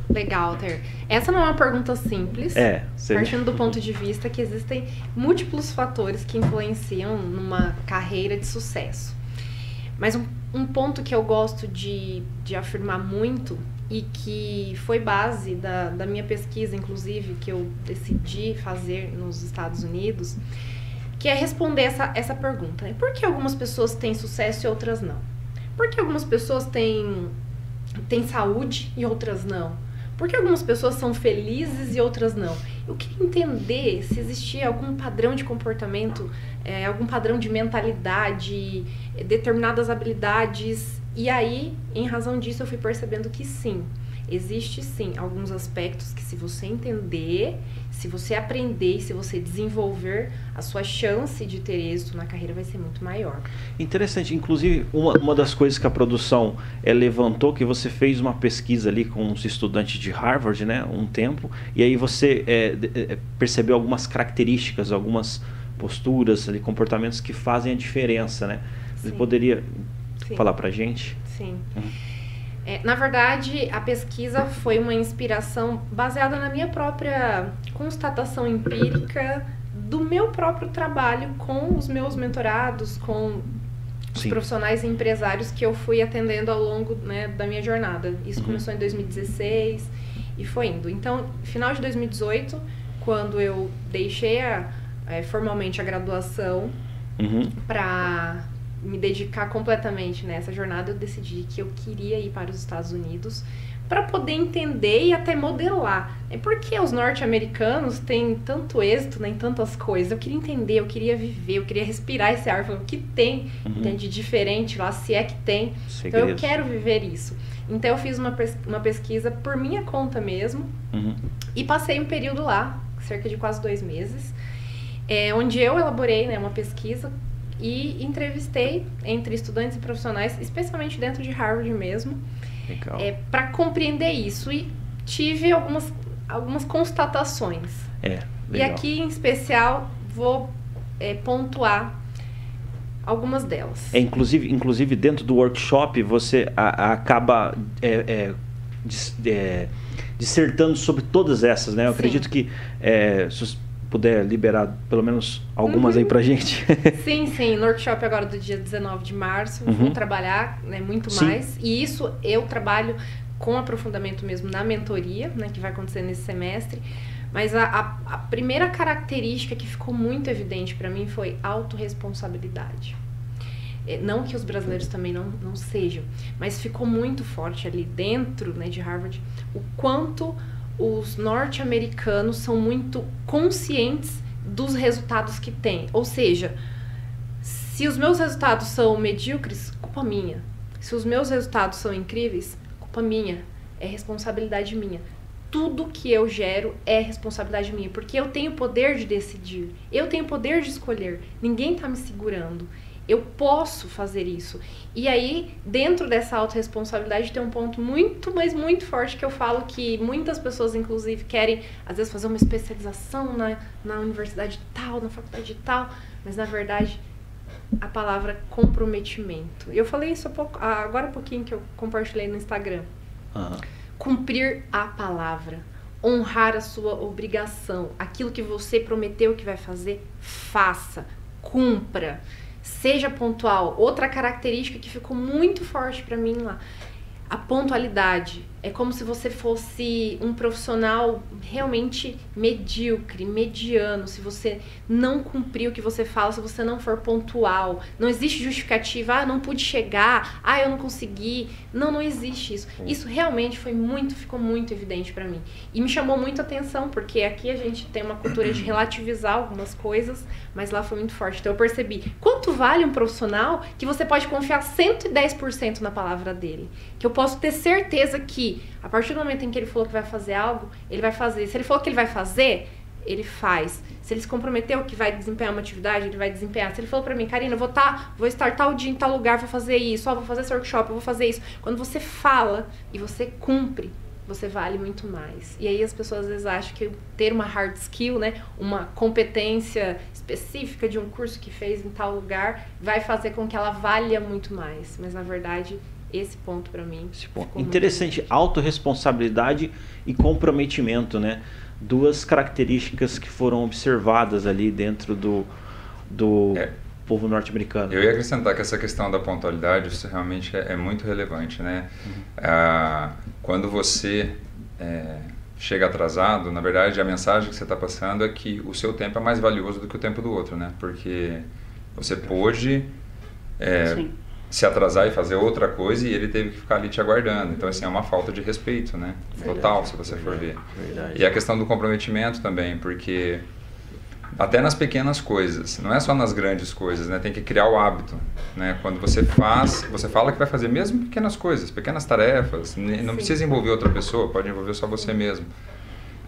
Legal, Ter. Essa não é uma pergunta simples. É. Partindo do ponto de vista que existem múltiplos fatores que influenciam numa carreira de sucesso. Mas um, um ponto que eu gosto de, de afirmar muito e que foi base da, da minha pesquisa, inclusive, que eu decidi fazer nos Estados Unidos, que é responder essa, essa pergunta. Né? Por que algumas pessoas têm sucesso e outras não? Por que algumas pessoas têm, têm saúde e outras não? Por que algumas pessoas são felizes e outras não? Eu queria entender se existia algum padrão de comportamento, é, algum padrão de mentalidade, determinadas habilidades. E aí, em razão disso, eu fui percebendo que sim, existe sim alguns aspectos que se você entender, se você aprender e se você desenvolver, a sua chance de ter êxito na carreira vai ser muito maior. Interessante. Inclusive, uma, uma das coisas que a produção é, levantou, que você fez uma pesquisa ali com os estudantes de Harvard, né, um tempo, e aí você é, é, percebeu algumas características, algumas posturas, ali, comportamentos que fazem a diferença, né? Você poderia Sim. falar pra gente? Sim. Uhum. É, na verdade, a pesquisa foi uma inspiração baseada na minha própria constatação empírica do meu próprio trabalho com os meus mentorados, com os Sim. profissionais e empresários que eu fui atendendo ao longo né, da minha jornada. Isso uhum. começou em 2016 e foi indo. Então, final de 2018, quando eu deixei a, é, formalmente a graduação uhum. para me dedicar completamente nessa jornada, eu decidi que eu queria ir para os Estados Unidos para poder entender e até modelar. É porque os norte-americanos têm tanto êxito né, em tantas coisas. Eu queria entender, eu queria viver, eu queria respirar esse ar. O que tem uhum. de diferente lá, se é que tem. Então eu quero viver isso. Então eu fiz uma, pes uma pesquisa por minha conta mesmo uhum. e passei um período lá, cerca de quase dois meses, é, onde eu elaborei né, uma pesquisa e entrevistei entre estudantes e profissionais, especialmente dentro de Harvard mesmo, é, para compreender isso. E tive algumas, algumas constatações. É, e aqui, em especial, vou é, pontuar algumas delas. É, inclusive, inclusive, dentro do workshop, você a, a acaba é, é, é, dissertando sobre todas essas, né? Eu Sim. acredito que é, puder liberar pelo menos algumas uhum. aí pra gente. <laughs> sim, sim. No workshop agora do dia 19 de março, uhum. vou trabalhar né, muito sim. mais. E isso eu trabalho com aprofundamento mesmo na mentoria, né, que vai acontecer nesse semestre. Mas a, a, a primeira característica que ficou muito evidente para mim foi autorresponsabilidade. É, não que os brasileiros também não, não sejam, mas ficou muito forte ali dentro né, de Harvard o quanto os norte-americanos são muito conscientes dos resultados que têm. Ou seja, se os meus resultados são medíocres, culpa minha. Se os meus resultados são incríveis, culpa minha. É responsabilidade minha. Tudo que eu gero é responsabilidade minha, porque eu tenho poder de decidir. Eu tenho poder de escolher. Ninguém está me segurando. Eu posso fazer isso. E aí, dentro dessa autorresponsabilidade, tem um ponto muito, mas muito forte que eu falo que muitas pessoas, inclusive, querem, às vezes, fazer uma especialização na, na universidade tal, na faculdade tal, mas na verdade a palavra comprometimento. Eu falei isso pouco, agora há pouquinho que eu compartilhei no Instagram. Uhum. Cumprir a palavra, honrar a sua obrigação, aquilo que você prometeu que vai fazer, faça, cumpra, seja pontual. Outra característica que ficou muito forte para mim lá, a pontualidade. É como se você fosse um profissional realmente medíocre, mediano, se você não cumprir o que você fala, se você não for pontual. Não existe justificativa, ah, não pude chegar, ah, eu não consegui. Não, não existe isso. Isso realmente foi muito, ficou muito evidente para mim. E me chamou muito a atenção, porque aqui a gente tem uma cultura de relativizar algumas coisas, mas lá foi muito forte. Então eu percebi quanto vale um profissional que você pode confiar 110% na palavra dele. Que eu posso ter certeza que a partir do momento em que ele falou que vai fazer algo, ele vai fazer. Se ele falou que ele vai fazer, ele faz. Se ele se comprometeu que vai desempenhar uma atividade, ele vai desempenhar. Se ele falou para mim, Karina, vou tá, vou estar tal dia em tal lugar, vou fazer isso, ó, vou fazer esse workshop, vou fazer isso. Quando você fala e você cumpre, você vale muito mais. E aí as pessoas às vezes acham que ter uma hard skill, né, uma competência específica de um curso que fez em tal lugar, vai fazer com que ela valha muito mais. Mas na verdade, esse ponto para mim. Ponto. Interessante, autorresponsabilidade e comprometimento, né? Duas características que foram observadas ali dentro do, do é. povo norte-americano. Eu ia acrescentar que essa questão da pontualidade, isso realmente é, é muito relevante, né? Uhum. Ah, quando você é, chega atrasado, na verdade a mensagem que você está passando é que o seu tempo é mais valioso do que o tempo do outro, né? Porque você pôde é, se atrasar e fazer outra coisa e ele teve que ficar ali te aguardando. Então, assim, é uma falta de respeito, né? Total, se você for ver. Verdade. E a questão do comprometimento também, porque até nas pequenas coisas, não é só nas grandes coisas, né? Tem que criar o hábito, né? Quando você faz, você fala que vai fazer mesmo pequenas coisas, pequenas tarefas, não Sim. precisa envolver outra pessoa, pode envolver só você mesmo.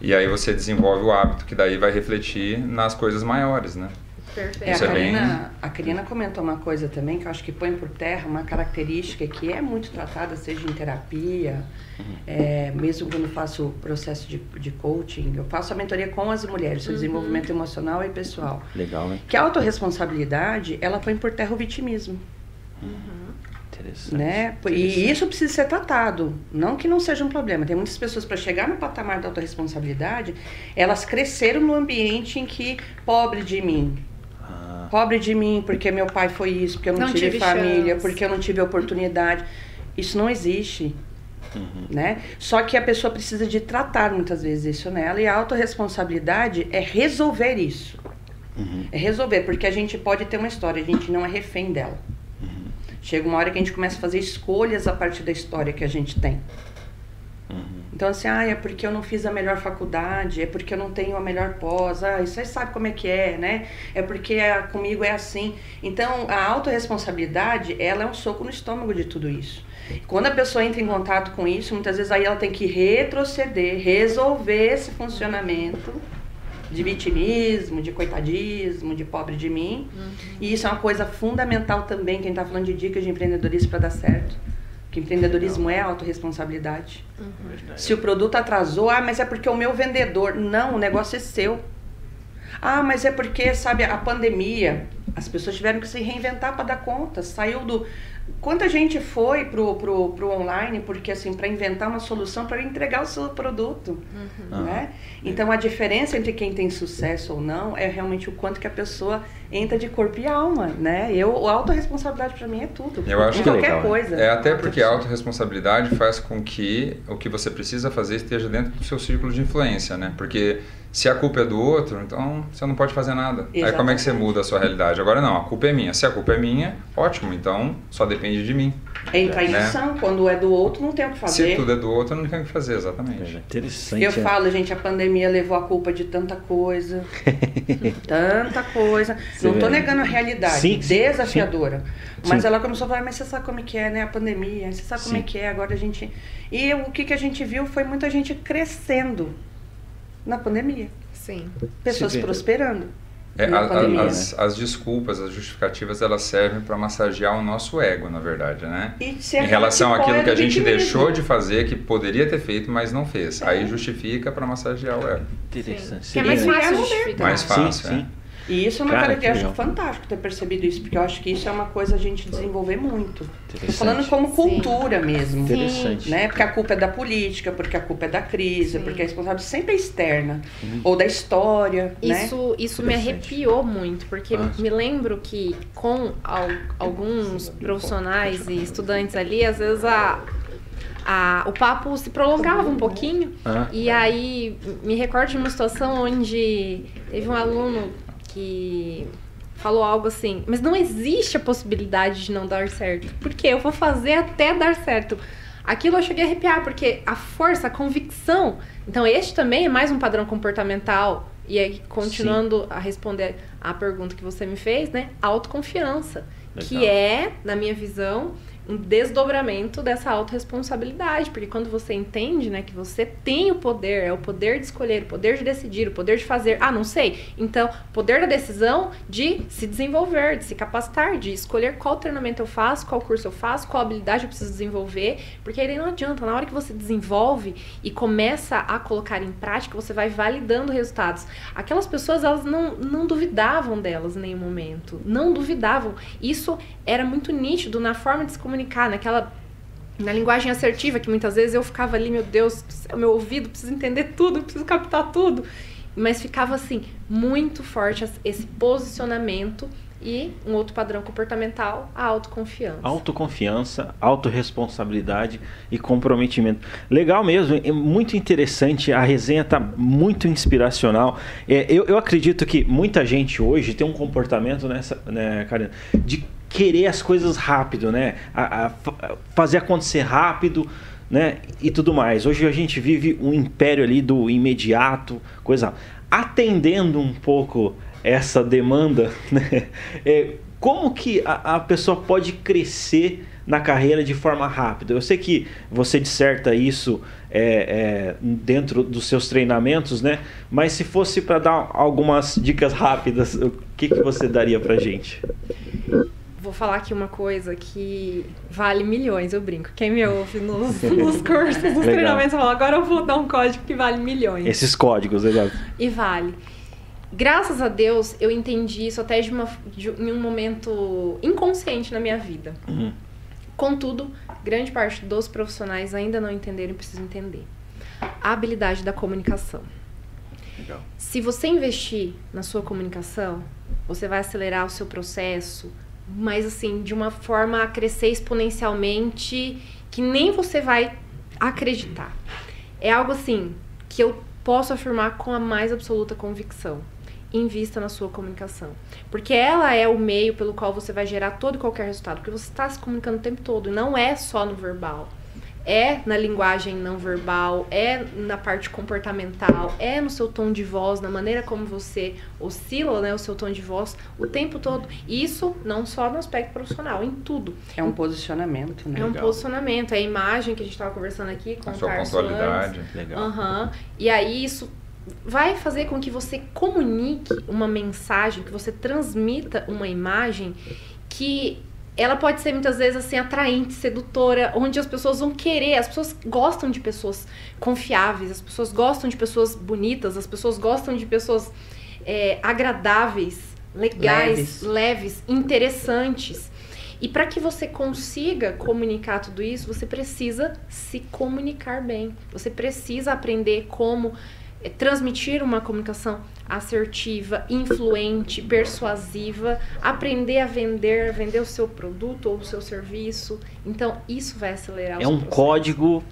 E aí você desenvolve o hábito que daí vai refletir nas coisas maiores, né? Perfeito. É, a, Karina, a Karina comentou uma coisa também que eu acho que põe por terra uma característica que é muito tratada, seja em terapia, uhum. é, mesmo quando faço processo de, de coaching, eu faço a mentoria com as mulheres, uhum. desenvolvimento emocional e pessoal. Legal, né? Que a autorresponsabilidade, ela põe por terra o vitimismo. Uhum. Interessante. Né? E isso precisa ser tratado. Não que não seja um problema. Tem muitas pessoas, para chegar no patamar da autorresponsabilidade, elas cresceram no ambiente em que, pobre de mim, pobre de mim porque meu pai foi isso, porque eu não, não tive, tive, família, chance. porque eu não tive oportunidade. Isso não existe. Uhum. Né? Só que a pessoa precisa de tratar muitas vezes isso nela e a autorresponsabilidade é resolver isso. Uhum. É resolver, porque a gente pode ter uma história, a gente não é refém dela. Uhum. Chega uma hora que a gente começa a fazer escolhas a partir da história que a gente tem. Uhum. Então, assim, ah, é porque eu não fiz a melhor faculdade, é porque eu não tenho a melhor pós, ah, você sabe como é que é, né? É porque é, comigo é assim. Então, a autorresponsabilidade, ela é um soco no estômago de tudo isso. Quando a pessoa entra em contato com isso, muitas vezes aí ela tem que retroceder, resolver esse funcionamento de vitimismo, de coitadismo, de pobre de mim. Uhum. E isso é uma coisa fundamental também, quem está falando de dicas de empreendedorismo para dar certo que empreendedorismo é autorresponsabilidade. Uhum. Se o produto atrasou, ah, mas é porque o meu vendedor. Não, o negócio é seu. Ah, mas é porque, sabe, a pandemia, as pessoas tiveram que se reinventar para dar conta. Saiu do, Quanta gente foi pro, pro, pro online porque assim para inventar uma solução para entregar o seu produto, uhum. né? Então a diferença entre quem tem sucesso ou não é realmente o quanto que a pessoa entra de corpo e alma, né? Eu a autorresponsabilidade para mim é tudo. Eu acho qualquer legal, coisa. É até porque a autorresponsabilidade faz com que o que você precisa fazer esteja dentro do seu círculo de influência, né? Porque se a culpa é do outro, então você não pode fazer nada. Exatamente. Aí como é que você muda a sua realidade? Agora não, a culpa é minha. Se a culpa é minha, ótimo, então só depende de mim. Entra em né? ação, quando é do outro, não tem o que fazer. Se tudo é do outro, não tem o que fazer, exatamente. É interessante. Eu é. falo, gente, a pandemia levou a culpa de tanta coisa. <laughs> tanta coisa. Você não estou negando a realidade, sim, desafiadora. Sim. Mas sim. ela começou a falar, mas você sabe como é que é, né? A pandemia, você sabe como é que é, agora a gente. E o que, que a gente viu foi muita gente crescendo na pandemia. Sim. Pessoas prosperando. É, a, a, as, as, desculpas, as justificativas, elas servem para massagear o nosso ego, na verdade, né? em relação àquilo que a gente deixou de fazer, que poderia ter feito, mas não fez. É. Aí justifica para massagear o ego. Interessante. Que é mais fácil justificar. Mais fácil, sim, é. sim. E isso é uma Cara, característica fantástico ter percebido isso, porque eu acho que isso é uma coisa a gente desenvolver muito. Tô falando como cultura Sim. mesmo. Interessante. Né? Porque a culpa é da política, porque a culpa é da crise, Sim. porque a responsabilidade sempre é externa. Uhum. Ou da história. Isso, né? isso me arrepiou muito, porque Nossa. me lembro que com al alguns profissionais e estudantes ali, às vezes a, a, o papo se prolongava um pouquinho. Ah. E aí me recordo de uma situação onde teve um aluno que falou algo assim, mas não existe a possibilidade de não dar certo. Porque eu vou fazer até dar certo. Aquilo eu cheguei a arrepiar, porque a força, a convicção. Então, este também é mais um padrão comportamental. E aí, continuando Sim. a responder a pergunta que você me fez, né? Autoconfiança. Legal. Que é, na minha visão, um desdobramento dessa autorresponsabilidade, porque quando você entende, né, que você tem o poder, é o poder de escolher, o poder de decidir, o poder de fazer, ah, não sei, então, poder da decisão de se desenvolver, de se capacitar, de escolher qual treinamento eu faço, qual curso eu faço, qual habilidade eu preciso desenvolver, porque aí não adianta, na hora que você desenvolve e começa a colocar em prática, você vai validando resultados. Aquelas pessoas, elas não, não duvidavam delas em nenhum momento, não duvidavam. Isso era muito nítido na forma de se comunicar, naquela na linguagem assertiva, que muitas vezes eu ficava ali, meu Deus, o meu ouvido precisa entender tudo, preciso captar tudo. Mas ficava assim, muito forte esse posicionamento e um outro padrão comportamental, a autoconfiança. Autoconfiança, autorresponsabilidade e comprometimento. Legal mesmo, é muito interessante, a resenha está muito inspiracional. É, eu, eu acredito que muita gente hoje tem um comportamento nessa, né, Karina, de querer as coisas rápido, né? A, a, fazer acontecer rápido, né? E tudo mais. Hoje a gente vive um império ali do imediato, coisa. Atendendo um pouco essa demanda, <laughs> né? É, como que a, a pessoa pode crescer na carreira de forma rápida? Eu sei que você disserta isso é, é, dentro dos seus treinamentos, né? Mas se fosse para dar algumas dicas rápidas, o que, que você daria para gente? Vou falar aqui uma coisa que vale milhões, eu brinco. Quem me ouve nos, <laughs> nos cursos, nos treinamentos, fala, agora eu vou dar um código que vale milhões. Esses códigos, legal. E vale. Graças a Deus, eu entendi isso até de, uma, de em um momento inconsciente na minha vida. Uhum. Contudo, grande parte dos profissionais ainda não entenderam e precisam entender. A habilidade da comunicação. Legal. Se você investir na sua comunicação, você vai acelerar o seu processo, mas assim, de uma forma a crescer exponencialmente que nem você vai acreditar. É algo assim que eu posso afirmar com a mais absoluta convicção. Invista na sua comunicação. Porque ela é o meio pelo qual você vai gerar todo e qualquer resultado. Porque você está se comunicando o tempo todo. E não é só no verbal é na linguagem não verbal, é na parte comportamental, é no seu tom de voz, na maneira como você oscila né, o seu tom de voz o tempo todo. Isso não só no aspecto profissional, em tudo. É um posicionamento, né? É um Legal. posicionamento, é a imagem que a gente estava conversando aqui com a sua pontualidade. Antes. Legal. Uhum. E aí isso vai fazer com que você comunique uma mensagem, que você transmita uma imagem que ela pode ser muitas vezes assim atraente, sedutora, onde as pessoas vão querer, as pessoas gostam de pessoas confiáveis, as pessoas gostam de pessoas bonitas, as pessoas gostam de pessoas é, agradáveis, legais, leves, leves interessantes. E para que você consiga comunicar tudo isso, você precisa se comunicar bem. Você precisa aprender como transmitir uma comunicação assertiva, influente, persuasiva, aprender a vender, vender o seu produto ou o seu serviço. Então, isso vai acelerar o É um processo. código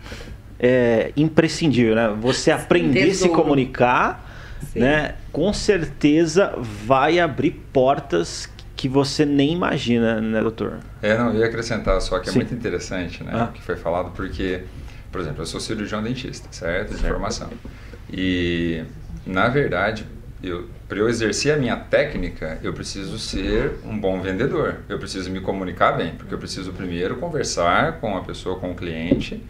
é, imprescindível, né? Você aprender a se comunicar, Sim. né? Com certeza vai abrir portas que você nem imagina, né, doutor? É, não, eu ia acrescentar só que é Sim. muito interessante, né, ah. o que foi falado, porque, por exemplo, eu sou cirurgião dentista, certo? De formação. E, na verdade, eu, para eu exercer a minha técnica, eu preciso ser um bom vendedor. Eu preciso me comunicar bem, porque eu preciso primeiro conversar com a pessoa, com o cliente,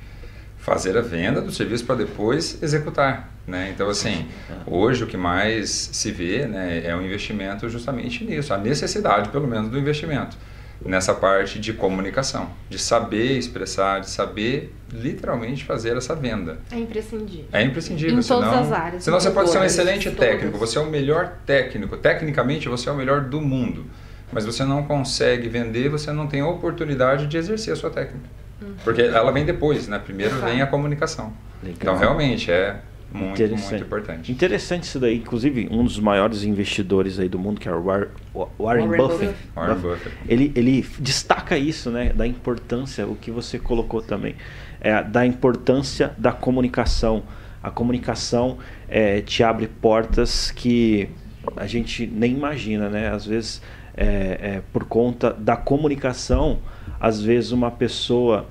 fazer a venda do serviço para depois executar. Né? Então, assim, hoje o que mais se vê né, é o investimento justamente nisso, a necessidade, pelo menos, do investimento nessa parte de comunicação, de saber expressar, de saber literalmente fazer essa venda. É imprescindível. É imprescindível. Em senão, todas as áreas. Senão você pode ser um excelente todas. técnico, você é o melhor técnico, tecnicamente você é o melhor do mundo, mas você não consegue vender, você não tem a oportunidade de exercer a sua técnica. Uhum. Porque ela vem depois, né? Primeiro vem a comunicação. Legal. Então, realmente, é muito, Interessante. muito importante. Interessante isso daí. Inclusive, um dos maiores investidores aí do mundo, que é o War- o Warren, Warren Buffett, Buffett. Warren Buffett. Ele, ele destaca isso, né? Da importância, o que você colocou também, é, da importância da comunicação. A comunicação é, te abre portas que a gente nem imagina, né? Às vezes, é, é, por conta da comunicação, às vezes uma pessoa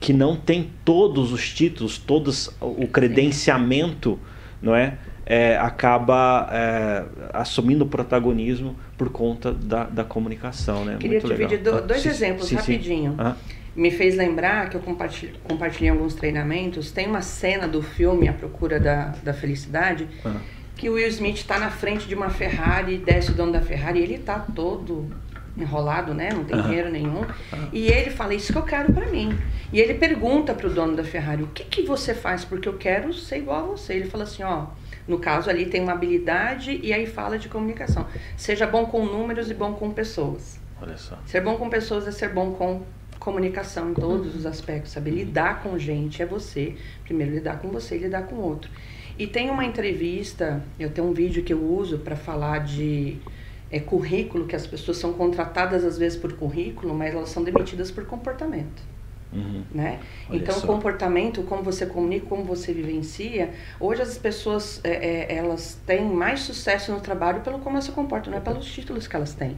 que não tem todos os títulos, todos o credenciamento, não é? É, acaba é, assumindo o protagonismo por conta da, da comunicação, né? Queria Muito te legal. pedir Ah, dois sim, exemplos sim, sim. rapidinho. Ah, Me fez lembrar que eu compartilhei, compartilhei alguns treinamentos. Tem uma cena do filme A Procura da, da Felicidade ah, que o Will Smith está na frente de uma Ferrari, desce o dono da Ferrari e ele tá todo enrolado, né? Não tem Aham. dinheiro nenhum. E ele fala, isso que eu quero para mim. E ele pergunta pro dono da Ferrari, o que que você faz? Porque eu quero ser igual a você. Ele fala assim, ó, no caso ali tem uma habilidade e aí fala de comunicação. Seja bom com números e bom com pessoas. olha só. Ser bom com pessoas é ser bom com comunicação em todos os aspectos, saber lidar com gente é você, primeiro lidar com você e lidar com o outro. E tem uma entrevista, eu tenho um vídeo que eu uso para falar de é, currículo, que as pessoas são contratadas às vezes por currículo, mas elas são demitidas por comportamento Uhum. né? Olha então, só. o comportamento, como você comunica, como você vivencia, hoje as pessoas é, é, elas têm mais sucesso no trabalho pelo como elas se comportam, não é pelos títulos que elas têm.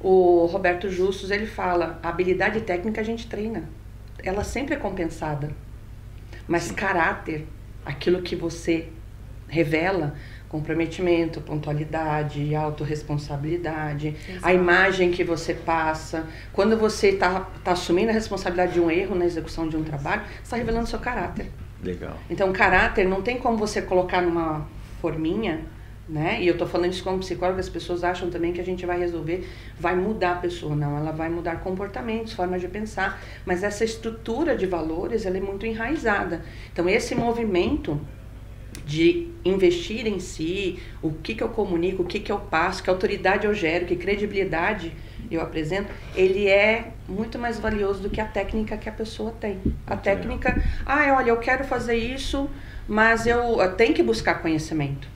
O Roberto Justus ele fala, a habilidade técnica a gente treina, ela sempre é compensada, mas caráter, aquilo que você revela, comprometimento, pontualidade, autorresponsabilidade, a Exato. imagem que você passa. Quando você está tá assumindo a responsabilidade de um erro na execução de um trabalho, você está revelando seu caráter. Legal. Então, caráter não tem como você colocar numa forminha, né? E eu tô falando isso como psicóloga, as pessoas acham também que a gente vai resolver, vai mudar a pessoa. Não, ela vai mudar comportamentos, formas de pensar, mas essa estrutura de valores, ela é muito enraizada. Então, esse movimento de investir em si, o que, que eu comunico, o que, que eu passo, que autoridade eu gero, que credibilidade eu apresento, ele é muito mais valioso do que a técnica que a pessoa tem. A técnica, ah, olha, eu quero fazer isso, mas eu, eu tenho que buscar conhecimento,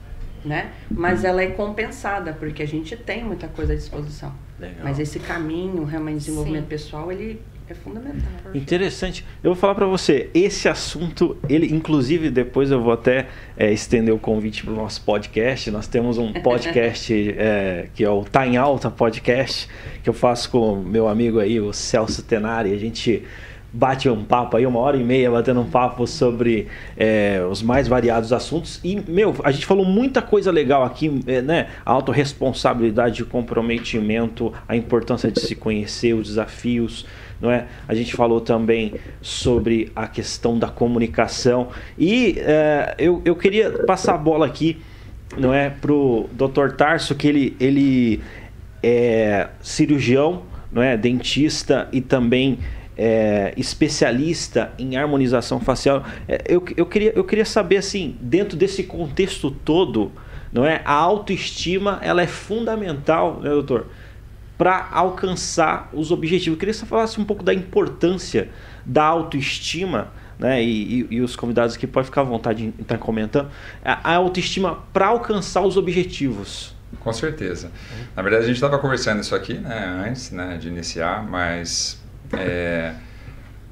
né? Mas ela é compensada, porque a gente tem muita coisa à disposição. Legal. Mas esse caminho, realmente, de desenvolvimento Sim. pessoal, ele é fundamental. Interessante. Eu vou falar pra você, esse assunto, ele, inclusive, depois eu vou até é, estender o convite pro nosso podcast. Nós temos um <laughs> podcast é, que é o Tá em Alta Podcast, que eu faço com o meu amigo aí, o Celso Tenari. A gente bate um papo aí, uma hora e meia, batendo um papo sobre é, os mais variados assuntos. E, meu, a gente falou muita coisa legal aqui, é, né? A autorresponsabilidade, o comprometimento, a importância de se conhecer, os desafios, não é? A gente falou também sobre a questão da comunicação. E é, eu, eu queria passar a bola aqui, não é, pro Dr. Tarso, que ele, ele é cirurgião, não é, dentista e também é, especialista em harmonização facial. É, eu, eu, queria, eu queria saber assim, dentro desse contexto todo, não é, a autoestima ela é fundamental, né, doutor, para alcançar os objetivos. Eu queria que você falasse um pouco da importância da autoestima. Né, e, e- e os convidados aqui podem ficar à vontade em estar comentando a, autoestima para alcançar os objetivos. Com certeza. Na verdade, a gente estava conversando isso aqui né, antes né, de iniciar, mas é,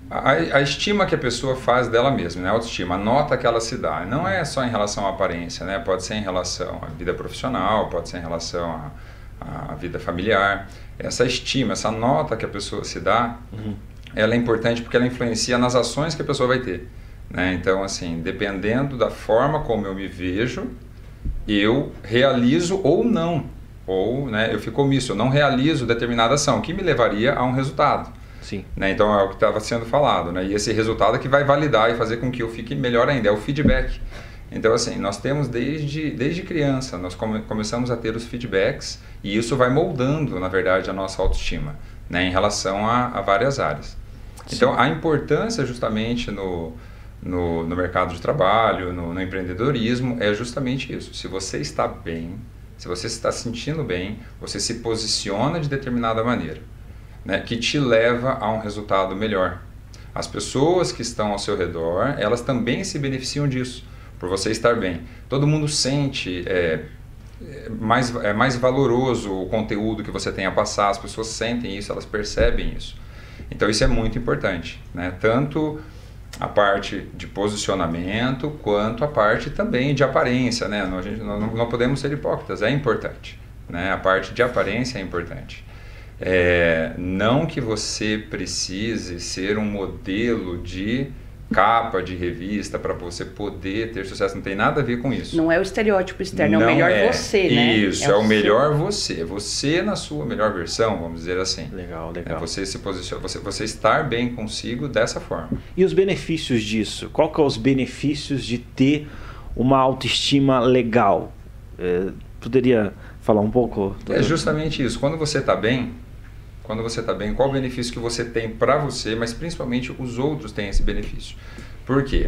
a, a estima que a pessoa faz dela mesma, né, a autoestima, a nota que ela se dá, não é só em relação à aparência, né, pode ser em relação à vida profissional, pode ser em relação à, à vida familiar. Essa estima, essa nota que a pessoa se dá, ela é importante porque ela influencia nas ações que a pessoa vai ter. Né? Então, assim, dependendo da forma como eu me vejo, eu realizo ou não. Ou né, eu fico omisso, eu não realizo determinada ação, que me levaria a um resultado. Sim. Né? Então é o que estava sendo falado, né? E esse resultado é que vai validar e fazer com que eu fique melhor ainda, é o feedback. Então assim, nós temos desde, desde criança, nós come, começamos a ter os feedbacks e isso vai moldando, na verdade, a nossa autoestima, né? Em relação a, a várias áreas. Sim. Então a importância justamente no, no, no mercado de trabalho, no, no empreendedorismo, é justamente isso. Se você está bem, se você está sentindo bem, você se posiciona de determinada maneira, né, que te leva a um resultado melhor. As pessoas que estão ao seu redor, elas também se beneficiam disso, por você estar bem. Todo mundo sente é, é mais, é mais valoroso o conteúdo que você tem a passar, as pessoas sentem isso, elas percebem isso. Então isso é muito importante, né? Tanto a parte de posicionamento quanto a parte também de aparência, né? Não, a gente, não, podemos ser hipócritas, é importante, né? A parte de aparência é importante. É, não que você precise ser um modelo de capa de revista para você poder ter sucesso. Não tem nada a ver com isso. Não é o estereótipo externo, não é o melhor é. você, né? Isso, é, é o, o melhor você. Você na sua melhor versão, vamos dizer assim. Legal, é legal. É você se posiciona, você, você estar bem consigo dessa forma. E os benefícios disso? Qual que é os benefícios de ter uma autoestima legal? É, poderia falar um pouco? É justamente isso. Quando você está bem, quando você está bem, qual o benefício que você tem para você, mas principalmente os outros têm esse benefício. Por quê?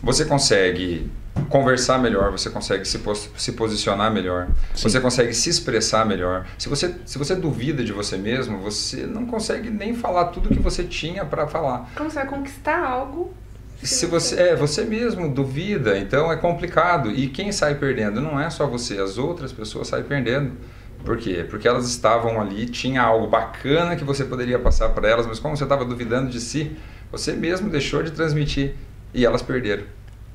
Você consegue conversar melhor, você consegue se, pos se posicionar melhor, Sim. você consegue se expressar melhor. Se você, se você duvida de você mesmo, você não consegue nem falar tudo que você tinha para falar. Como você vai conquistar algo? Se você é você mesmo duvida, então é complicado. E quem sai perdendo não é só você, as outras pessoas saem perdendo. Por quê? Porque elas estavam ali, tinha algo bacana que você poderia passar para elas, mas como você estava duvidando de si, você mesmo deixou de transmitir e elas perderam.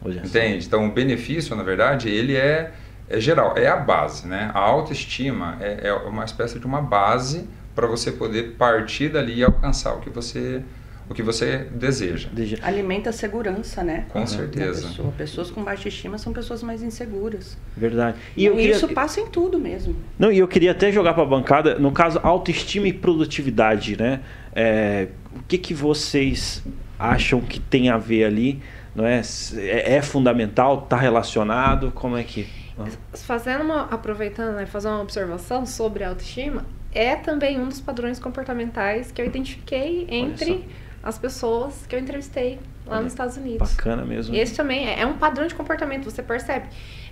Olha Entende? Só. Então o benefício, na verdade, ele é, é geral, é a base, né? A autoestima é, é uma espécie de uma base para você poder partir dali e alcançar o que você o que você deseja. Alimenta a segurança, né? Com certeza. Pessoa. Pessoas com baixa estima são pessoas mais inseguras. Verdade. E, e queria... isso passa em tudo mesmo. Não, e eu queria até jogar para a bancada, no caso, autoestima e produtividade, né? É, o que, que vocês acham que tem a ver ali? Não é? É, é fundamental? Está relacionado? Como é que... Fazendo uma, aproveitando, né, fazer uma observação sobre a autoestima, é também um dos padrões comportamentais que eu identifiquei entre as pessoas que eu entrevistei lá Olha, nos Estados Unidos. Bacana mesmo. Esse também é, é um padrão de comportamento, você percebe.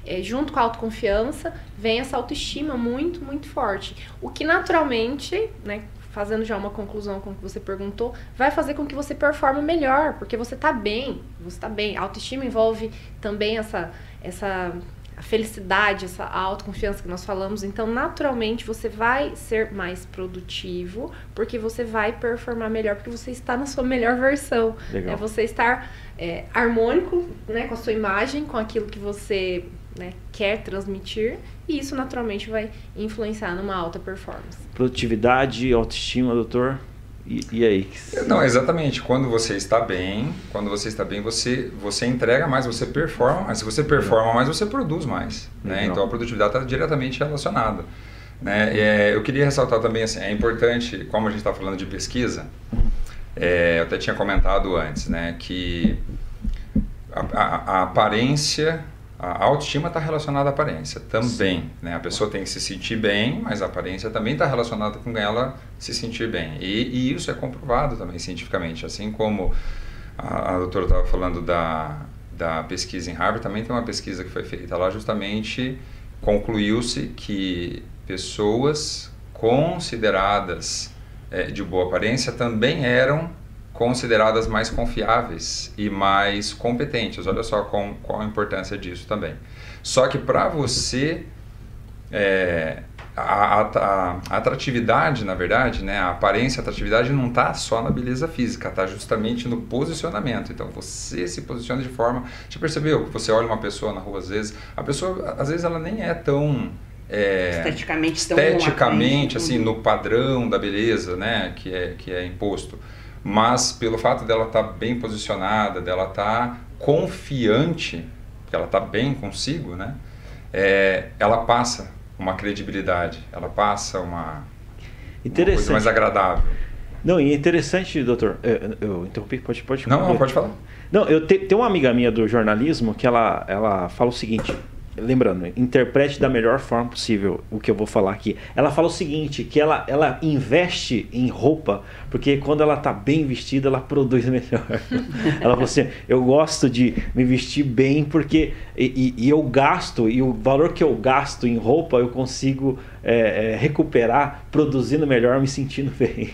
É, junto com a autoconfiança, vem essa autoestima muito, muito forte. O que naturalmente, né, fazendo já uma conclusão com o que você perguntou, vai fazer com que você performe melhor, porque você está bem, você está bem. A autoestima envolve também essa, essa a felicidade, essa autoconfiança que nós falamos. Então, naturalmente, você vai ser mais produtivo, porque você vai performar melhor, porque você está na sua melhor versão. Legal. É você estar é, harmônico né, com a sua imagem, com aquilo que você né, quer transmitir, e isso naturalmente vai influenciar numa alta performance. Produtividade, autoestima, doutor? E, e, aí? Não, exatamente. Quando você está bem, quando você está bem, você, você entrega mais, você performa mais. Se você performa mais, você produz mais. Né? Então a produtividade está diretamente relacionada. Né? É, eu queria ressaltar também, assim, é importante, como a gente está falando de pesquisa, é, eu até tinha comentado antes, né, que a, a, a aparência a autoestima está relacionada à aparência também. Né? A pessoa tem que se sentir bem, mas a aparência também está relacionada com ela se sentir bem. E, e, isso é comprovado também cientificamente. Assim como a, a doutora estava falando da, da pesquisa em Harvard, também tem uma pesquisa que foi feita lá, justamente concluiu-se que pessoas consideradas é, de boa aparência também eram consideradas mais confiáveis e mais competentes. Olha só com, qual a importância disso também. Só que para você, é, a, a, a, atratividade, na verdade, né, a aparência, a atratividade não está só na beleza física, está justamente no posicionamento. Então você se posiciona de forma. Você percebeu que você olha uma pessoa na rua às vezes, a pessoa às vezes ela nem é tão é, esteticamente, esteticamente assim no padrão da beleza, né, que é que é imposto mas pelo fato dela estar tá bem posicionada, dela estar tá confiante, que ela está bem consigo, né? É, ela passa uma credibilidade, ela passa uma, uma coisa mais agradável. Não, e é interessante, doutor. Eu, eu interrompi, pode, pode Não, não, pode falar. Não, eu te, tenho uma amiga minha do jornalismo que ela, ela fala o seguinte. Lembrando, interprete da melhor forma possível o que eu vou falar aqui. Ela fala o seguinte, que ela, ela investe em roupa, porque quando ela tá bem vestida, ela produz <laughs> melhor. ela falou assim, eu gosto de me vestir bem, porque e, e, eu gasto, e o valor que eu gasto em roupa, eu consigo é, é, recuperar produzindo melhor, me sentindo <laughs> bem.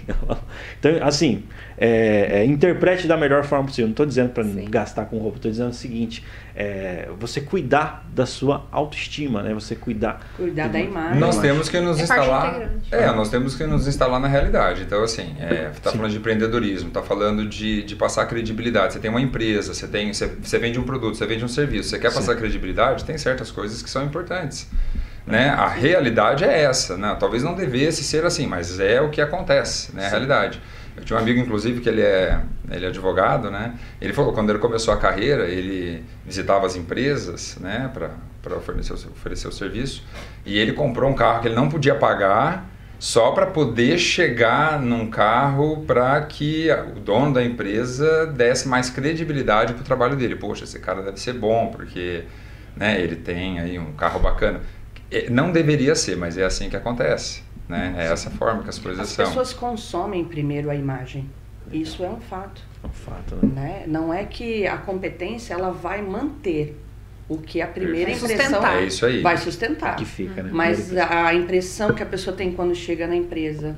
então, assim, é, é, interprete da melhor forma possível. Não estou dizendo para gastar com roupa, estou dizendo o seguinte: é, você cuidar da sua autoestima, né? Você cuidar. Cuidar da imagem. Nós temos que nos é instalar. É, nós temos que nos instalar na realidade. Então, assim, está falando de empreendedorismo, está falando de, de passar credibilidade. Você tem uma empresa, você, tem, você, você vende um produto, você vende um serviço, você quer Sim. passar credibilidade, tem certas coisas que são importantes. Né? A realidade é essa. Né? Talvez não devesse ser assim, mas é o que acontece, né? a realidade. Eu tinha um amigo, inclusive, que ele é, ele é advogado, né? Ele falou quando ele começou a carreira, ele visitava as empresas, né, para oferecer, oferecer o serviço, e ele comprou um carro que ele não podia pagar só para poder chegar num carro para que o dono da empresa desse mais credibilidade para o trabalho dele. Poxa, esse cara deve ser bom, porque né, ele tem aí um carro bacana. É, não deveria ser, mas é assim que acontece. Né? É essa forma que as coisas as são. As pessoas consomem primeiro a imagem. Isso é um fato. É um fato, né? né? Não é que a competência ela vai manter o que a primeira vai impressão sustentar. É isso aí. vai sustentar. Que fica, né? Mas a impressão que a pessoa tem quando chega na empresa,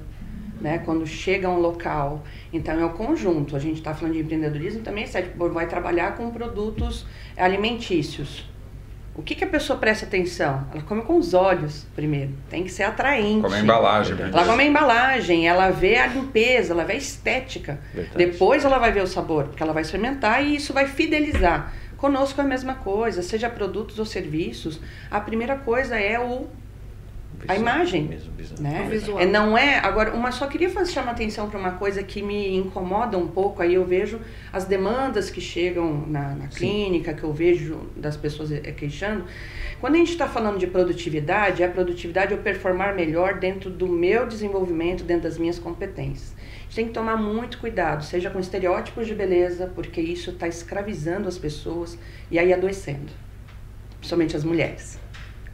né? Quando chega a um local, então é o conjunto. A gente está falando de empreendedorismo também, certo? Tipo, vai trabalhar com produtos alimentícios. O que, que a pessoa presta atenção? Ela come com os olhos primeiro. Tem que ser atraente. Come a embalagem. Ela come a embalagem, ela vê a limpeza, ela vê a estética. Verdade. Depois ela vai ver o sabor, porque ela vai experimentar e isso vai fidelizar. Conosco é a mesma coisa, seja produtos ou serviços. A primeira coisa é o a imagem. Mesmo, né? Visual. É, não é. Agora, uma só queria fazer, chamar atenção para uma coisa que me incomoda um pouco. Aí eu vejo as demandas que chegam na, na clínica, que eu vejo das pessoas é, queixando. Quando a gente está falando de produtividade, a produtividade é eu performar melhor dentro do meu desenvolvimento, dentro das minhas competências. A gente tem que tomar muito cuidado, seja com estereótipos de beleza, porque isso está escravizando as pessoas e aí adoecendo, principalmente as mulheres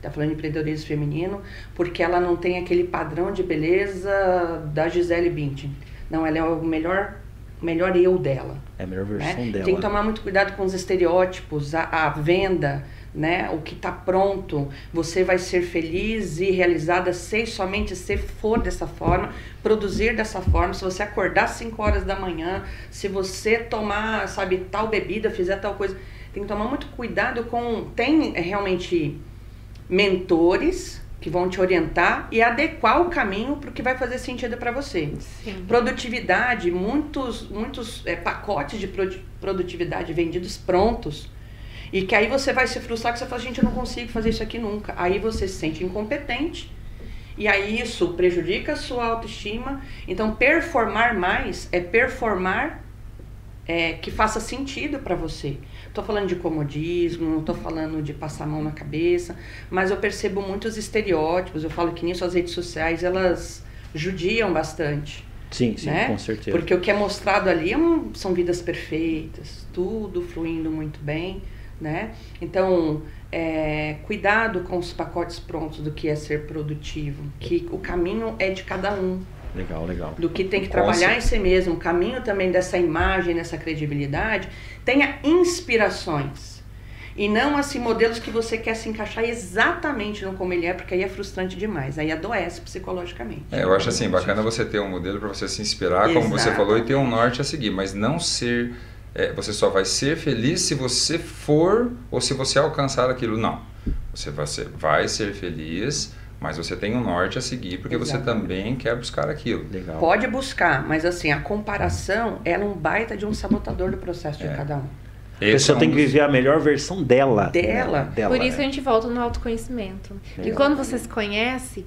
está falando de empreendedorismo feminino, porque ela não tem aquele padrão de beleza da Gisele Bündchen. Não, ela é o melhor, melhor eu dela. É a melhor versão né? dela. Tem que tomar muito cuidado com os estereótipos, a, a venda, né? O que está pronto, você vai ser feliz e realizada se somente se for dessa forma, produzir dessa forma. Se você acordar às 5 horas da manhã, se você tomar, sabe, tal bebida, fizer tal coisa, tem que tomar muito cuidado com tem realmente mentores que vão te orientar e adequar o caminho para o que vai fazer sentido para você. Sim. Produtividade, muitos, muitos é, pacotes de produtividade vendidos prontos e que aí você vai se frustrar que você fala, gente, eu não consigo fazer isso aqui nunca. Aí você se sente incompetente e aí isso prejudica a sua autoestima. Então, performar mais é performar é, que faça sentido para você. Estou falando de comodismo, não estou falando de passar a mão na cabeça, mas eu percebo muitos estereótipos. Eu falo que nisso as redes sociais elas judiam bastante. Sim, sim, né? com certeza. Porque o que é mostrado ali é são vidas perfeitas, tudo fluindo muito bem, né? Então, é, cuidado com os pacotes prontos do que é ser produtivo, que o caminho é de cada um. Legal, legal. Do que tem que trabalhar em si mesmo, o caminho também dessa imagem, dessa credibilidade, tenha inspirações. E não assim modelos que você quer se encaixar exatamente no como ele é, porque aí é frustrante demais, aí adoece psicologicamente. É, eu acho assim, bacana você ter um modelo para você se inspirar, Exato. como você falou, e ter um norte a seguir, mas não ser. É, você só vai ser feliz se você for ou se você alcançar aquilo. Não. Você vai ser, vai ser feliz mas você tem um norte a seguir porque Exatamente. você também quer buscar aquilo. Legal. Pode buscar, mas assim, a comparação ela é um baita de um sabotador do processo é. de cada um. A pessoa é um tem que viver a melhor versão dela. Dela. dela Por isso a gente volta no autoconhecimento. E quando você se conhece,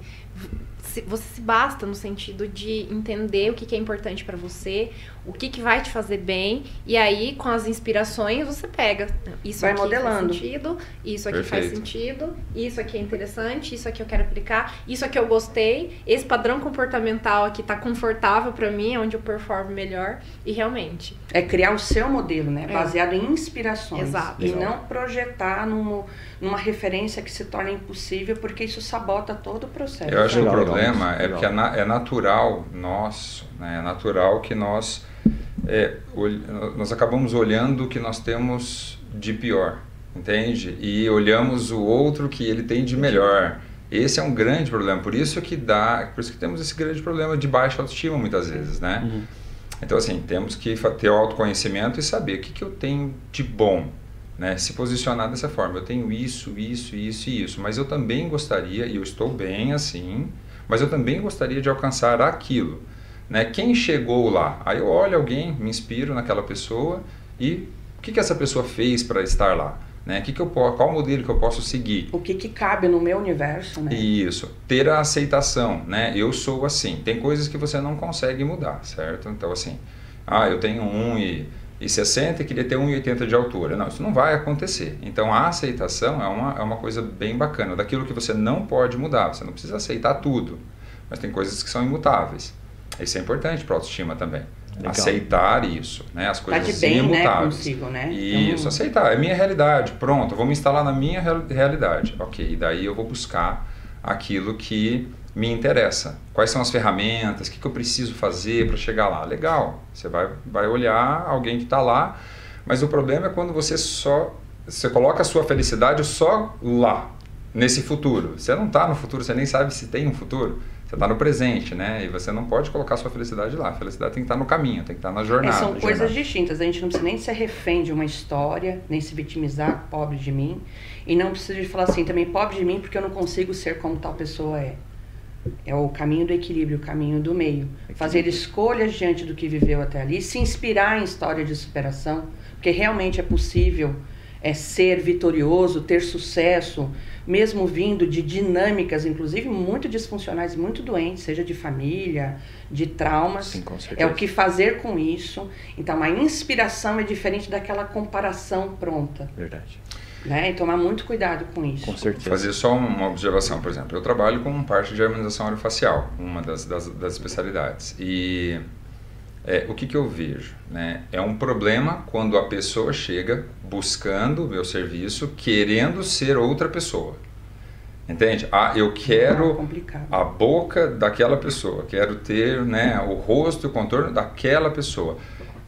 você se basta no sentido de entender o que, que é importante para você, o que, que vai te fazer bem, e aí com as inspirações você pega. Isso vai aqui modelando. faz sentido, isso aqui Perfeito. faz sentido, isso aqui é interessante, isso aqui eu quero aplicar, isso aqui eu gostei, esse padrão comportamental aqui tá confortável para mim, é onde eu performo melhor, e realmente. É criar o seu modelo, né? É. Baseado em inspirações. Exato. E não projetar numa, numa referência que se torna impossível, porque isso sabota todo o processo. Eu acho que o legal. Problema é porque é, é natural nosso, né? é natural que nós, é, nós acabamos olhando o que nós temos de pior, entende? E olhamos o outro que ele tem de melhor. Esse é um grande problema, por isso que dá, por isso que temos esse grande problema de baixa autoestima muitas vezes, né? Uhum. Então, assim, temos que ter o autoconhecimento e saber o que, que eu tenho de bom, né? Se posicionar dessa forma. Eu tenho isso, isso, isso e isso, mas eu também gostaria, e eu estou bem assim, mas eu também gostaria de alcançar aquilo, né? Quem chegou lá? Aí eu olho alguém, me inspiro naquela pessoa e o que, que essa pessoa fez para estar lá? Né? Que que eu, qual modelo que eu posso seguir? O que, que cabe no meu universo, né? Isso, ter a aceitação, né? Eu sou assim. Tem coisas que você não consegue mudar, certo? Então, assim, ah, eu tenho 1,60 e queria ter 1,80 de altura. Não, isso não vai acontecer. Então, a aceitação é uma, é uma coisa bem bacana. Daquilo que você não pode mudar, você não precisa aceitar tudo. Mas tem coisas que são imutáveis. Isso é importante para a autoestima também. Legal. Aceitar isso, né? As Tá coisas de bem, né, imutáveis. consigo, né? Isso, Então, aceitar. É minha realidade. Pronto, vou me instalar na minha real- realidade. Ok, e daí eu vou buscar aquilo que me interessa. Quais são as ferramentas? O que, que eu preciso fazer para chegar lá? Legal, você vai, vai olhar alguém que está lá, mas o problema é quando você só. Você coloca a sua felicidade só lá, nesse futuro. Você não está no futuro, você nem sabe se tem um futuro. Você está no presente, né? E você não pode colocar a sua felicidade lá. A felicidade tem que estar no caminho, tem que estar na é, jornada. são coisas jornada. distintas. A gente não precisa nem ser refém de uma história, nem se vitimizar, pobre de mim. E não precisa de falar assim também, pobre de mim, porque eu não consigo ser como tal pessoa é. É o caminho do equilíbrio, o caminho do meio. Fazer escolhas diante do que viveu até ali, se inspirar em história de superação, porque realmente é possível é, ser vitorioso, ter sucesso, mesmo vindo de dinâmicas, inclusive muito disfuncionais, muito doentes, seja de família, de traumas. Sim, É o que fazer com isso. Então, a inspiração é diferente daquela comparação pronta. Verdade. Né? E tomar muito cuidado com isso. Com certeza. Fazer só uma observação, por exemplo, eu trabalho com parte de harmonização orofacial, uma das, das, das especialidades. E é, o que, que eu vejo? Né? É um problema quando a pessoa chega buscando o meu serviço, querendo ser outra pessoa. Entende? Ah, eu É quero complicado. a boca daquela pessoa, quero ter né, o rosto e o contorno daquela pessoa.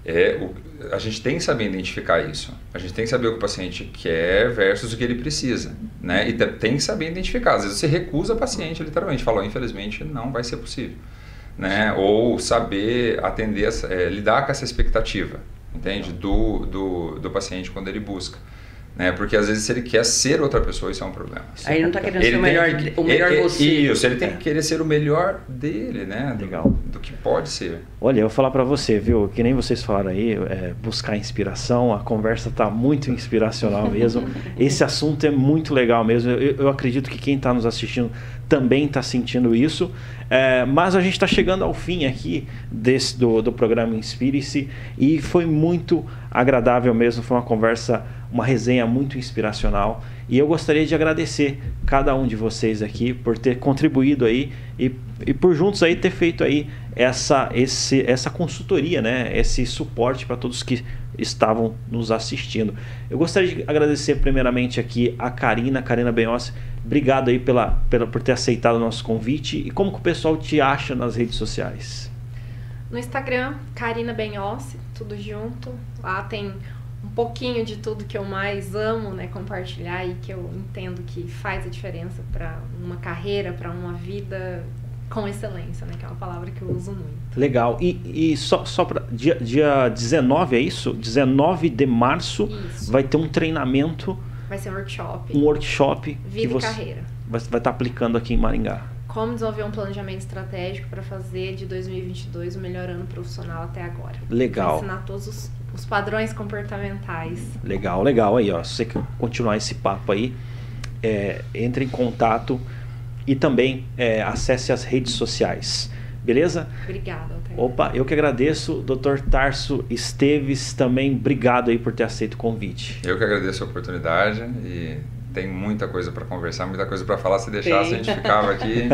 É, o, a gente tem que saber identificar isso. A gente tem que saber o que o paciente quer versus o que ele precisa. Né? E te- tem que saber identificar. Às vezes você recusa o paciente, literalmente. Fala, "Ó, infelizmente não vai ser possível. Né? Ou saber atender, é, lidar com essa expectativa, entende? Do, do, do paciente quando ele busca. Né? Porque às vezes se ele quer ser outra pessoa, isso é um problema. Aí ele não tá querendo ser o melhor, que- o melhor é- é- você. Isso, ele tem que querer ser o melhor dele, né? Do, Legal. do que pode ser. Olha, eu vou falar pra você, viu? Que nem vocês falaram aí, é, buscar inspiração, a conversa tá muito inspiracional <laughs> mesmo. Esse assunto é muito legal mesmo. Eu, eu acredito que quem tá nos assistindo também tá sentindo isso. É, mas a gente tá chegando ao fim aqui desse, do, do programa Inspire-se e foi muito agradável mesmo. Foi uma conversa, uma resenha muito inspiracional. E eu gostaria de agradecer cada um de vocês aqui por ter contribuído aí e, e por juntos aí ter feito aí essa, esse, essa consultoria, né? Esse suporte para todos que estavam nos assistindo. Eu gostaria de agradecer primeiramente aqui a Karina, Karina Benhossi. Obrigado aí pela, pela, por ter aceitado o nosso convite. E como que o pessoal te acha nas redes sociais? No Instagram, Karina Benhossi, tudo junto. Lá tem um pouquinho de tudo que eu mais amo, né, compartilhar e que eu entendo que faz a diferença para uma carreira, para uma vida com excelência, né, que é uma palavra que eu uso muito. Legal. E, e só, só para. Dia, dia 19, é isso? 19 de março Isso. vai ter um treinamento, Vai ser um workshop. um workshop que Vida e você carreira. vai estar aplicando aqui em Maringá. Como desenvolver um planejamento estratégico para fazer de 2022 o melhor ano profissional até agora. Legal. Vai ensinar todos os, os padrões comportamentais. Legal, legal aí, ó. Se você quer continuar esse papo aí, é, entre em contato e também é, acesse as redes sociais. Beleza? Obrigada, Altair. Opa, eu que agradeço, Dr. Tarso Esteves, também obrigado aí por ter aceito o convite. Eu que agradeço a oportunidade e tem muita coisa para conversar, muita coisa para falar. Se deixasse, a gente ficava aqui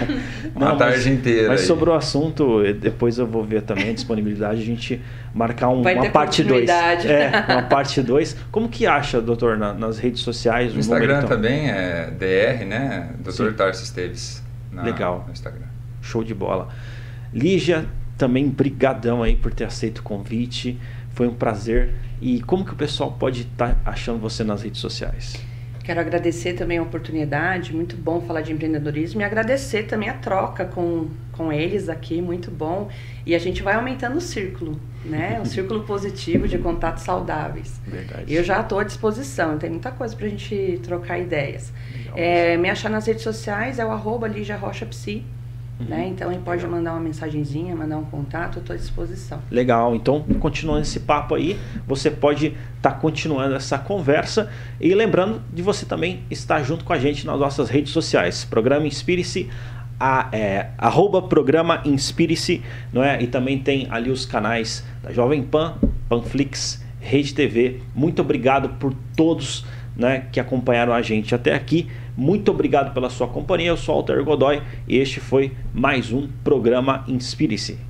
<laughs> uma Não, tarde mas, inteira. Mas aí. sobre o assunto, depois eu vou ver também a disponibilidade, a gente marcar um, uma parte 2. continuidade. É, uma parte 2. Como que acha, doutor, na- nas redes sociais? No um Instagram também é DR, né? Dr. Tarso Esteves. na- Legal. No Instagram. Show de bola. Lígia, também brigadão aí por ter aceito o convite. Foi um prazer. E como que o pessoal pode estar achando você nas redes sociais? Quero agradecer também a oportunidade, muito bom falar de empreendedorismo e agradecer também a troca com, com eles aqui, muito bom. E a gente vai aumentando o círculo, né? <laughs> O círculo positivo de contatos saudáveis. Verdade. Eu já estou à disposição, tem muita coisa para a gente trocar ideias. É, me achar nas redes sociais é o arroba Lígia Rocha Psi, Uhum. né? Então ele pode mandar uma mensagenzinha, mandar um contato, eu estou à disposição. Legal, então continuando esse papo aí, você pode estar continuando essa conversa e lembrando de você também estar junto com a gente nas nossas redes sociais. Programa Inspire-se, a, é, arroba programa Inspire-se, não é? E também tem ali os canais da Jovem Pan, Panflix, Rede TV. Muito obrigado por todos né, que acompanharam a gente até aqui. Muito obrigado pela sua companhia. Eu sou Alter Godoy e este foi mais um programa Inspire-se.